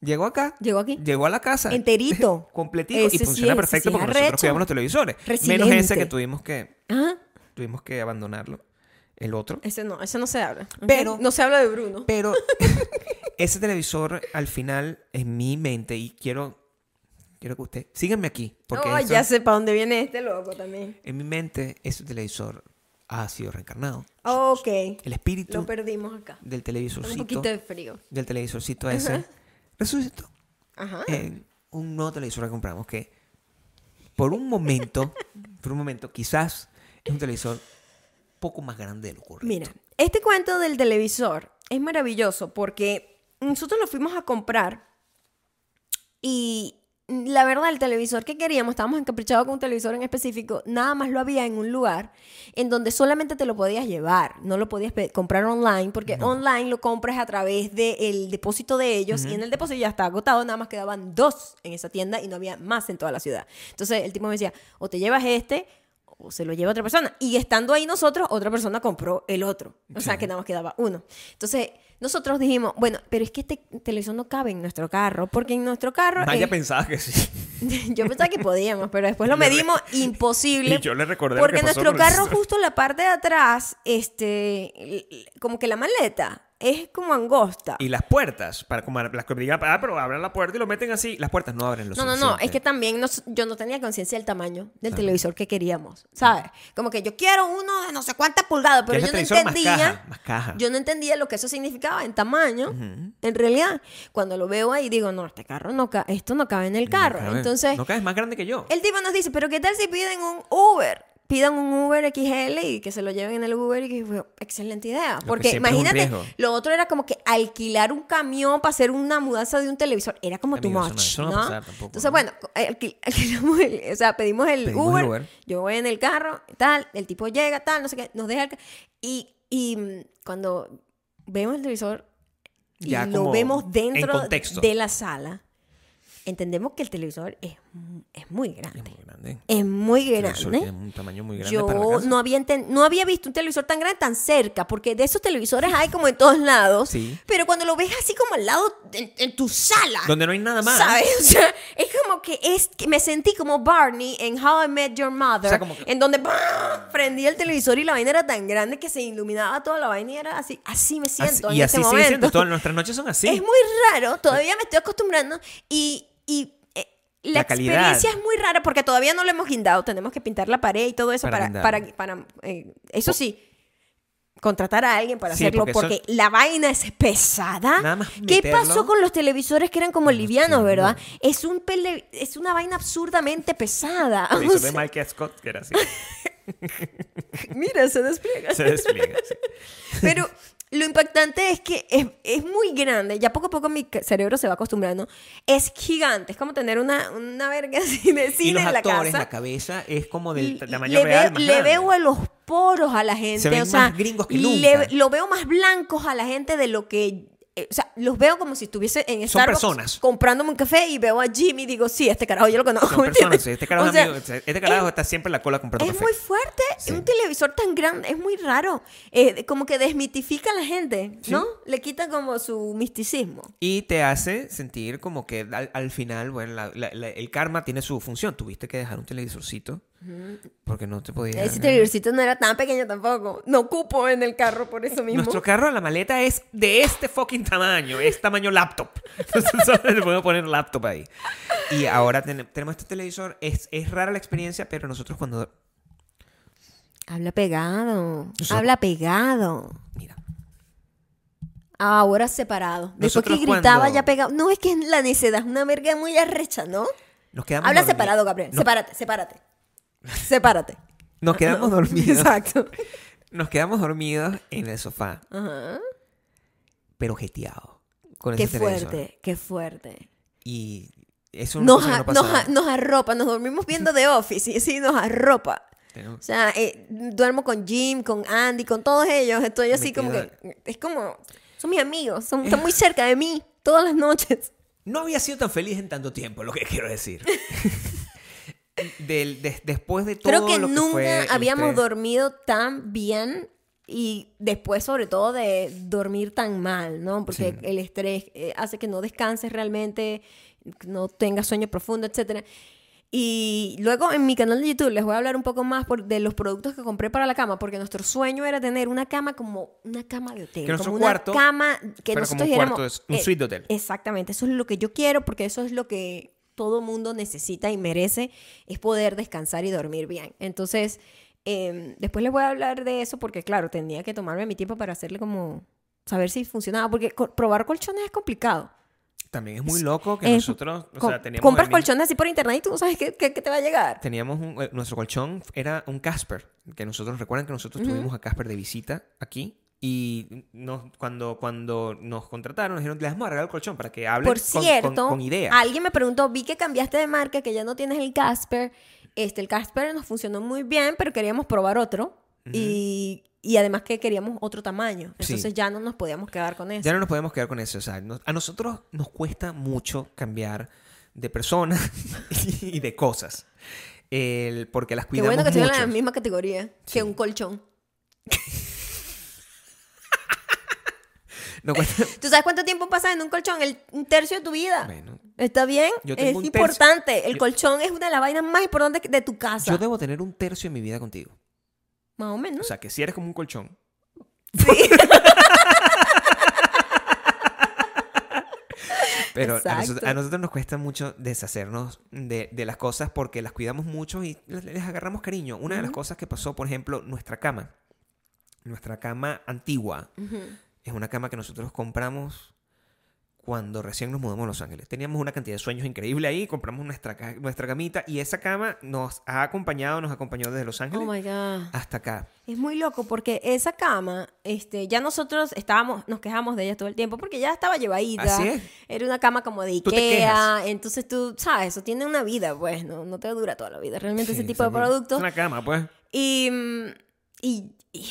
Llegó acá. Llegó aquí. Llegó a la casa. Enterito. Completito. Ese y funciona perfecto sí es porque nosotros cuidamos los televisores. Menos Resiliente. ese que tuvimos que, tuvimos que abandonarlo. El otro. Ese no, ese no se habla. Pero- No se habla de Bruno. Pero ese televisor al final en mi mente y quiero quiero que usted síganme aquí porque Oh, ya sé para dónde viene este loco también. en mi mente ese televisor ha sido reencarnado. Ok. El espíritu Lo perdimos acá. del Un televisorcito poquito de frío. del televisorcito ese resucitó Ajá. en un nuevo televisor que compramos que por un momento por un momento quizás es un televisor poco más grande de lo correcto. Mira, este cuento del televisor es maravilloso porque nosotros lo fuimos a comprar y la verdad el televisor que queríamos, estábamos encaprichados con un televisor en específico, nada más lo había en un lugar en donde solamente te lo podías llevar, no lo podías comprar online porque online lo compras a través del depósito de ellos y en el depósito ya está agotado, nada más quedaban dos en esa tienda y no había más en toda la ciudad. Entonces el tipo me decía, o te llevas este o se lo lleva otra persona. Y estando ahí nosotros, otra persona compró el otro. O sea, que nada más quedaba uno. Entonces, nosotros dijimos, bueno, pero es que este televisor no cabe en nuestro carro, porque en nuestro carro... Maya es- pensaba que sí. yo pensaba que podíamos, pero después lo Le medimos imposible. Y yo le recordé lo Porque nuestro carro, justo en la parte de atrás, este, como que la maleta es como angosta. Y las puertas, para como las que digan, ah, pero abran la puerta y lo meten así, las puertas no abren lo No, no, no, es que también nos- yo no tenía conciencia del tamaño del televisor que queríamos, ¿sabes? Como que yo quiero uno de no sé cuántas pulgadas, pero yo no más entendía, caja, más caja. yo no entendía lo que eso significaba en tamaño, en realidad. Cuando lo veo ahí digo, no, este carro no cabe, esto no cabe en el carro. No cabe. Entonces, No cabe, es más grande que yo. el tipo nos dice, pero ¿qué tal si piden un Uber? Pidan un Uber XL y que se lo lleven en el Uber y que fue excelente idea. que Porque imagínate, lo otro era como que alquilar un camión para hacer una mudanza de un televisor. Era como too Amigo, eso much, no- eso no va a ¿no? pasar tampoco, Entonces, ¿no? bueno, alquil- alquilamos el- o sea, pedimos el, Pedimos Uber, Uber. Yo voy en el carro, tal, el tipo llega, tal, no sé qué, nos deja el Y, y cuando vemos el televisor y Ya lo vemos en dentro de la sala, entendemos que el televisor es, es muy grande. Es muy grande. Es muy grande. un tamaño muy grande para la Yo casa. no había, no había visto un televisor tan grande tan cerca, porque de esos televisores hay como en todos lados. Sí. Pero cuando lo ves así como al lado, en, en tu sala. Donde no hay nada más. ¿Sabes? O sea, es como que es que me sentí como Barney en How I Met Your Mother, O sea, como que- en donde ¡pam! prendía el televisor y la vaina era tan grande que se iluminaba toda la vaina y era así. Así me Así- siento y en así este sigue momento. siendo. Todas nuestras noches son así. Es muy raro, todavía me estoy acostumbrando y, y, la, experiencia es muy rara porque todavía no lo hemos guindado, tenemos que pintar la pared y todo eso Para para, para, para, eh, eso sí, contratar a alguien para Sí, hacerlo porque la vaina es pesada. Nada más ¿Qué pasó con los televisores que eran como livianos, verdad? Es un pele- es una vaina absurdamente pesada. O de Mike Scott, que era así. mira, se despliega. Se despliega. sí. Pero lo impactante es que es, es muy grande. Ya poco a poco mi cerebro se va acostumbrando. Es gigante. Es como tener una, una verga así de Y cine los en la actores, casa. la cabeza es como del Y- tamaño le real. veo, más le grande. veo a los poros a la gente. ven o sea, más gringos que le- nunca. lo veo más blancos a la gente de lo que. Eh, o sea, los veo como si estuviese en Son Starbucks personas. comprándome un café y veo a Jimmy y digo, sí, este carajo yo lo conozco. Son ¿me personas. Este carajo, O sea, amigo, este carajo está siempre en la cola comprando es café. muy fuerte, Sí. un televisor tan grande, es muy raro. Eh, como que desmitifica a la gente, ¿no? Le quita como su misticismo. Y te hace sentir como que al, al final, bueno, la- la- la- el karma tiene su función. Tuviste que dejar un televisorcito porque no te podía... Ese televisorcito no era tan pequeño tampoco. No cupo en el carro por eso mismo. Nuestro carro, la maleta es de este fucking tamaño, es tamaño laptop. Entonces solo le podemos poner laptop ahí. Y ahora ten- tenemos este televisor. Es, es rara la experiencia, pero nosotros cuando... Habla pegado. Nosotros- Habla pegado. Mira, Ahora separado. Después Nosotros que gritaba cuando- ya pegado. No, es que la necedad es una verga muy arrecha, ¿no? nos quedamos Habla separado, Gabriel. Nos, Sepárate, sepárate. Sepárate. nos quedamos dormidos. Exacto. Nos quedamos dormidos en el sofá, Ajá. pero jeteados. Con Qué ese televisor. fuerte, qué fuerte. Y eso Nos, no nos, a- nos arropa, nos dormimos viendo The Office y sí, nos arropa. Tenemos- O sea, eh, duermo con Jim, con Andy, con todos ellos. Estoy así Me como que. Es como. Son mis amigos, son, están muy cerca de mí todas las noches. No había sido tan feliz en tanto tiempo, lo que quiero decir. Del- de- después de todo Creo que lo que nunca fue habíamos dormido tan bien y después sobre todo de dormir tan mal, ¿no? Porque Sí. el estrés eh, hace que no descanses realmente, no tengas sueño profundo, etcétera. Y luego en mi canal de YouTube les voy a hablar un poco más por- de los productos que compré para la cama, porque nuestro sueño era tener una cama como una cama de hotel, Que como una cuarto cama que nosotros como un cuarto un eh, suite de hotel. Exactamente, eso es lo que yo quiero porque eso es lo que todo mundo necesita y merece, es poder descansar y dormir bien. Entonces, eh, después les voy a hablar de eso porque, claro, tendría que tomarme mi tiempo para hacerle como, saber si funcionaba, porque co- probar colchones es complicado. También es muy loco que Es- nosotros, o sea, teníamos compras mismo- colchones así por internet y tú no sabes qué, qué- qué te va a llegar. Teníamos un, eh, nuestro colchón era un Casper, que nosotros recuerdan que nosotros tuvimos a Casper de visita aquí y nos, cuando, cuando nos contrataron nos dijeron, les vamos a regalar el colchón para que hablen Por con, cierto, con, con ideas. alguien me preguntó, vi que cambiaste de marca, que ya no tienes el Casper. Este, el Casper nos funcionó muy bien, pero queríamos probar otro. y, y además que queríamos otro tamaño. Sí. Entonces ya no nos podíamos quedar con eso. Ya no nos podemos quedar con eso. O sea, nos- a nosotros nos cuesta mucho cambiar de personas y de cosas. El- porque las Qué cuidamos bueno que estoy en la mucho. misma categoría Sí. que un colchón. Cuesta- ¿Tú sabes cuánto tiempo pasas en un colchón? El, un tercio de tu vida. Bueno, ¿Está bien? Yo tengo es un tercio. importante. El Yo- colchón es una de las vainas más importantes de tu casa. yo debo tener un tercio de mi vida contigo. Más o menos. O sea, que si eres como un colchón. Pero a nosotros, a nosotros nos cuesta mucho deshacernos de, de las cosas porque las cuidamos mucho y les, agarramos cariño. Una de las cosas que pasó, por ejemplo, nuestra cama. Nuestra cama antigua. Es una cama que nosotros compramos cuando recién nos mudamos a Los Ángeles. Teníamos una cantidad de sueños increíble ahí, compramos nuestra, nuestra camita y esa cama nos ha acompañado, nos acompañó desde Los Oh Ángeles my God. hasta acá. Es muy loco porque esa cama, este, ya nosotros estábamos, nos quejamos de ella todo el tiempo porque ya estaba llevadita. Así es. Era una cama como de Tú Ikea. quejas. Entonces tú, sabes, eso tiene una vida, pues, no, no te dura toda la vida. Realmente ese Sí, tipo de productos. Es una cama, pues. Y, y, y,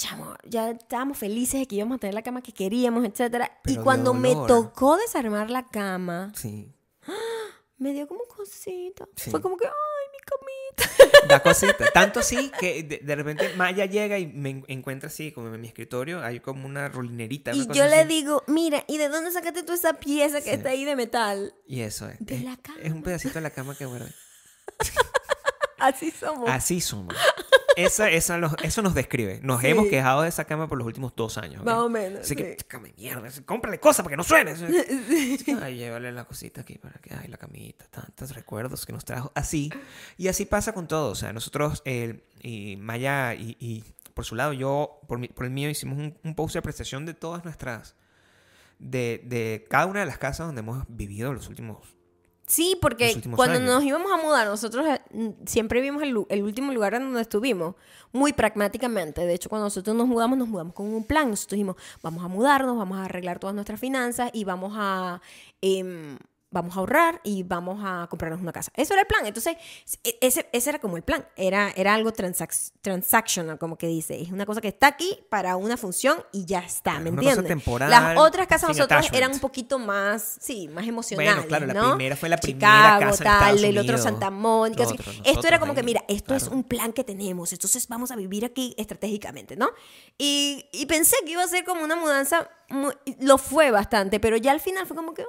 chamo, ya estábamos felices de que íbamos a tener la cama que queríamos, etcétera. Y Pero cuando me tocó desarmar la cama, Sí. me dio como cosita. Sí. Fue como que, ay, mi camita. Da cosita. Tanto así que de, de repente Maya llega y me en- encuentra así, como en mi escritorio, hay como una rolinerita. una Y cosa yo le digo, mira, ¿y de dónde sacaste tú esa pieza que Sí. está ahí de metal? Y eso es. De es, la cama. es un pedacito de la cama que guardé. Así somos. Así somos. Esa, esa eso nos describe. Nos Sí. hemos quejado de esa cama por los últimos dos años. Más o menos, Así que, sí. cama mierda, cómprale cosas para que no suene. Ay, llévale la cosita aquí para que, ay, la camita, tantos recuerdos que nos trajo. Así. Y así pasa con todo. O sea, nosotros, eh, y Maya y, y por su lado, yo, por, mi- por el mío, hicimos un, un post de apreciación de todas nuestras, de, de cada una de las casas donde hemos vivido los últimos Sí, porque cuando años. nos íbamos a mudar, nosotros eh, siempre vimos el último lugar en donde estuvimos, muy pragmáticamente. De hecho, cuando nosotros nos mudamos, nos mudamos con un plan. Nosotros dijimos, vamos a mudarnos, vamos a arreglar todas nuestras finanzas y vamos a, em, vamos a ahorrar y vamos a comprarnos una casa. Eso era el plan. Entonces, e- ese, ese era como el plan. Era, era algo transac- transactional, como que dice. Es una cosa que está aquí para una función y ya está, ¿me Una entiendes? temporal, Las otras casas sin nosotros attachment. eran un poquito más, sí, más emocionales, Bueno, claro, la ¿no? primera fue la primera Chicago, casa en tal, Estados el otro. Santa Mónica. así. Nosotros, esto era como nosotros que, ahí, mira, esto es claro. un plan que tenemos, entonces vamos a vivir aquí estratégicamente, ¿no? Y, y pensé que iba a ser como una mudanza, muy- lo fue bastante, pero ya al final fue como que, ay,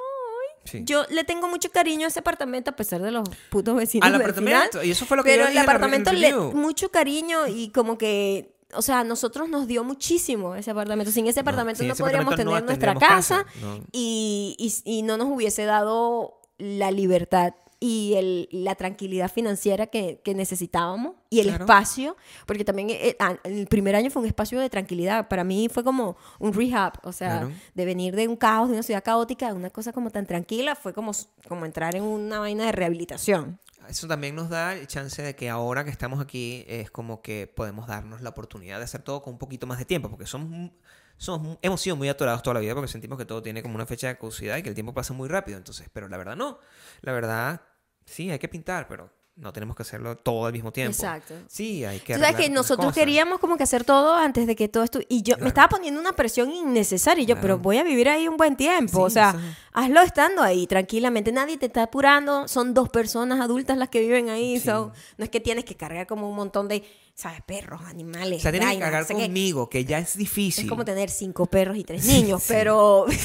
Sí. yo le tengo mucho cariño a ese apartamento a pesar de los putos vecinos Al del apartamento, final. y eso fue lo que Pero yo el dije apartamento le mucho cariño y como que o sea, a nosotros nos dio muchísimo ese apartamento. Sin ese apartamento no, ese podríamos apartamento no tener nuestra casa, casa, no. Y, y- y no nos hubiese dado la libertad y el- la tranquilidad financiera que, que necesitábamos y el Claro. espacio, porque también eh, ah, el primer año fue un espacio de tranquilidad. Para mí fue como un rehab, o sea, Claro. de venir de un caos, de una ciudad caótica, a una cosa como tan tranquila, fue como, como entrar en una vaina de rehabilitación. Eso también nos da el chance de que ahora que estamos aquí es como que podemos darnos la oportunidad de hacer todo con un poquito más de tiempo, porque somos, somos hemos sido muy atorados toda la vida porque sentimos que todo tiene como una fecha de caducidad y que el tiempo pasa muy rápido. Entonces, pero la verdad no. La verdad, sí, hay que pintar, pero no tenemos que hacerlo todo al mismo tiempo. Exacto. Sí, hay que sabes arreglar que nosotros cosas. queríamos como que hacer todo antes de que todo esto... Y yo me estaba poniendo una presión innecesaria. Y yo, Claro. pero voy a vivir ahí un buen tiempo. Sí, o sea, hazlo estando ahí tranquilamente. Nadie te está apurando. Son dos personas adultas las que viven ahí. Sí. so, no es que tienes que cargar como un montón de, ¿sabes? Perros, animales. O sea, tienes que cargar conmigo, que ya es difícil. Es como tener cinco perros y tres niños, pero...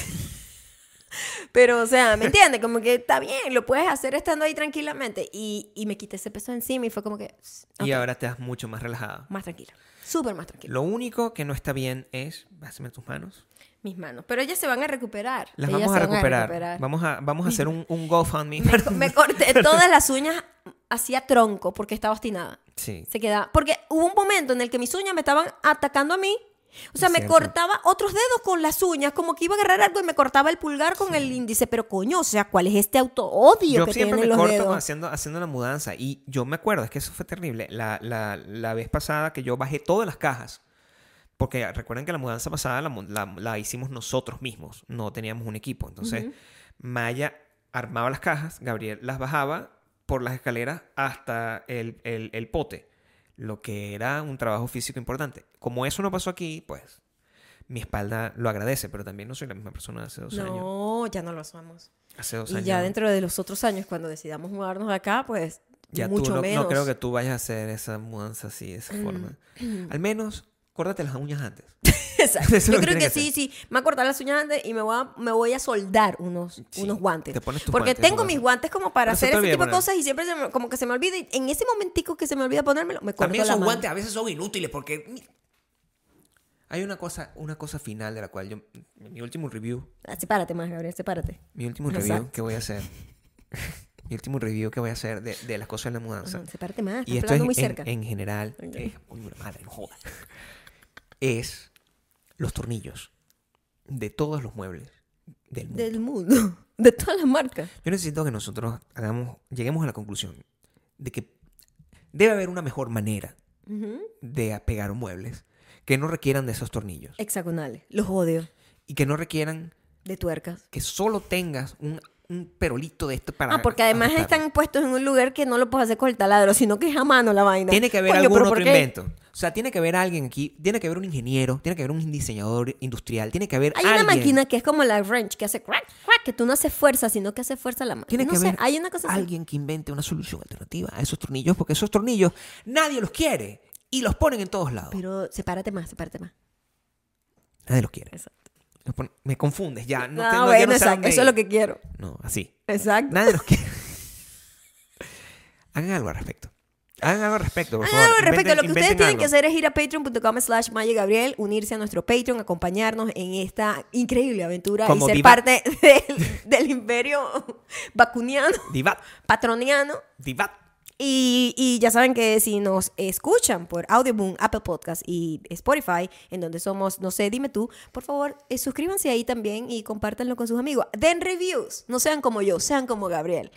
Pero, o sea, ¿me entiendes? Como que está bien, lo puedes hacer estando ahí tranquilamente. Y, y me quité ese peso encima y fue como que... Y ahora te das mucho más relajado. Más tranquilo. Súper más tranquilo. Lo único que no está bien es, pásame tus manos. Mis manos. Pero ellas se van a recuperar. Las Ellas vamos a recuperar. Vamos a, vamos a hacer un, un GoFundMe. Me, me corté todas las uñas hacía tronco porque estaba obstinada. Sí. Se quedaba. Porque hubo un momento en el que mis uñas me estaban atacando a mí. O sea, Es me cierto. cortaba otros dedos con las uñas, como que iba a agarrar algo y me cortaba el pulgar con el índice. Pero coño, o sea, ¿cuál es este auto-odio Yo que siempre tienen me los corto dedos? haciendo, haciendo la mudanza. Y yo me acuerdo, es que eso fue terrible. La, la, la vez pasada que yo bajé todas las cajas. Porque recuerden que la mudanza pasada la- la hicimos nosotros mismos. No teníamos un equipo. Entonces, Maya armaba las cajas, Gabriel las bajaba por las escaleras hasta el, el- el pote. Lo que era un trabajo físico importante. Como eso no pasó aquí, pues mi espalda lo agradece, pero también no soy la misma persona de hace dos años. No, ya no lo somos. Hace dos Y años. ya dentro de los otros años, cuando decidamos mudarnos de acá, pues Ya mucho tú no, menos. no creo que tú vayas a hacer esa mudanza así, de esa forma. Al menos, córtate las uñas antes. Exacto. Yo creo que, sí, sí. Me voy a cortar las uñas antes y me voy a, me voy a soldar unos, Sí, unos guantes. te pones tus Porque guantes, tengo mis guantes como para hacer ese tipo de cosas y siempre se me- como que se me olvida. Y en ese momentico que se me olvida ponérmelo, me corto También esos guantes a veces son inútiles porque... Hay una cosa, una cosa final de la cual yo... Mi último review, Ah, sepárate más, Gabriel, sepárate. mi último Exacto. review que voy a hacer... mi último review que voy a hacer de, de las cosas de la mudanza. Sepárate más, y esto es muy en, cerca. en general... Ok. eh, la madre, no jodas. Es los tornillos de todos los muebles del mundo. Del mundo. De todas las marcas. Yo necesito que nosotros hagamos, lleguemos a la conclusión de que debe haber una mejor manera de apegar muebles que no requieran de esos tornillos Hexagonales. Los odio. y que no requieran De tuercas. que solo tengas un, un perolito de esto para Ah, porque además están puestos en un lugar que no lo puedes hacer con el taladro, sino que es a mano la vaina. Tiene que haber Coño, algún ¿pero otro invento. O sea, tiene que haber alguien aquí, tiene que haber un ingeniero, tiene que haber un diseñador industrial, tiene que haber Hay alguien. una máquina que es como la wrench, que hace crack, crack, que tú no haces fuerza, sino que hace fuerza la máquina. Tiene no que sé, haber hay una cosa así. alguien que invente una solución alternativa a esos tornillos, porque esos tornillos nadie los quiere y los ponen en todos lados. Pero sepárate más, sepárate más. Nadie los quiere. Exacto. Los pon- Me confundes ya. No Ah, tengo, ya bueno, no exacto. dónde Eso es lo que quiero. No, así. Exacto. Nadie los quiere. Hagan algo al respecto. Hagan algo al respecto, por favor. al respecto, Inventen- lo que ustedes tienen algo. que hacer es ir a patreon.com slash Gabriel, unirse a nuestro Patreon, acompañarnos en esta increíble aventura Como y ser diva- parte del, del imperio vacuniano, Divat, patroniano. divat. Y, y ya saben que si nos escuchan por Audioboom, Apple Podcast y Spotify, en donde somos, no sé, dime tú, por favor, eh, suscríbanse ahí también y compártanlo con sus amigos. Den reviews, no sean como yo, sean como Gabriel.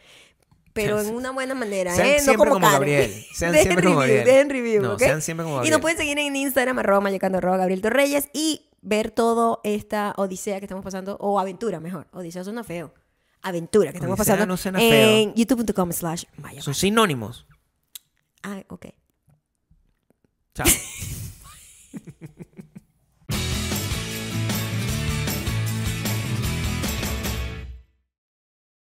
Pero en una buena manera, Sean ¿eh? No siempre como, como. Gabriel. Sean siempre como review, Gabriel. Den review, sean siempre como Y Gabriel. nos pueden seguir en Instagram, arroba mayocando, arroba Gabriel Torreyes y ver toda esta odisea que estamos pasando, o aventura mejor. Odisea suena feo. Aventura que estamos Odisea pasando no suena en youtube.com slash. Son sinónimos. Ah, ok. Chao.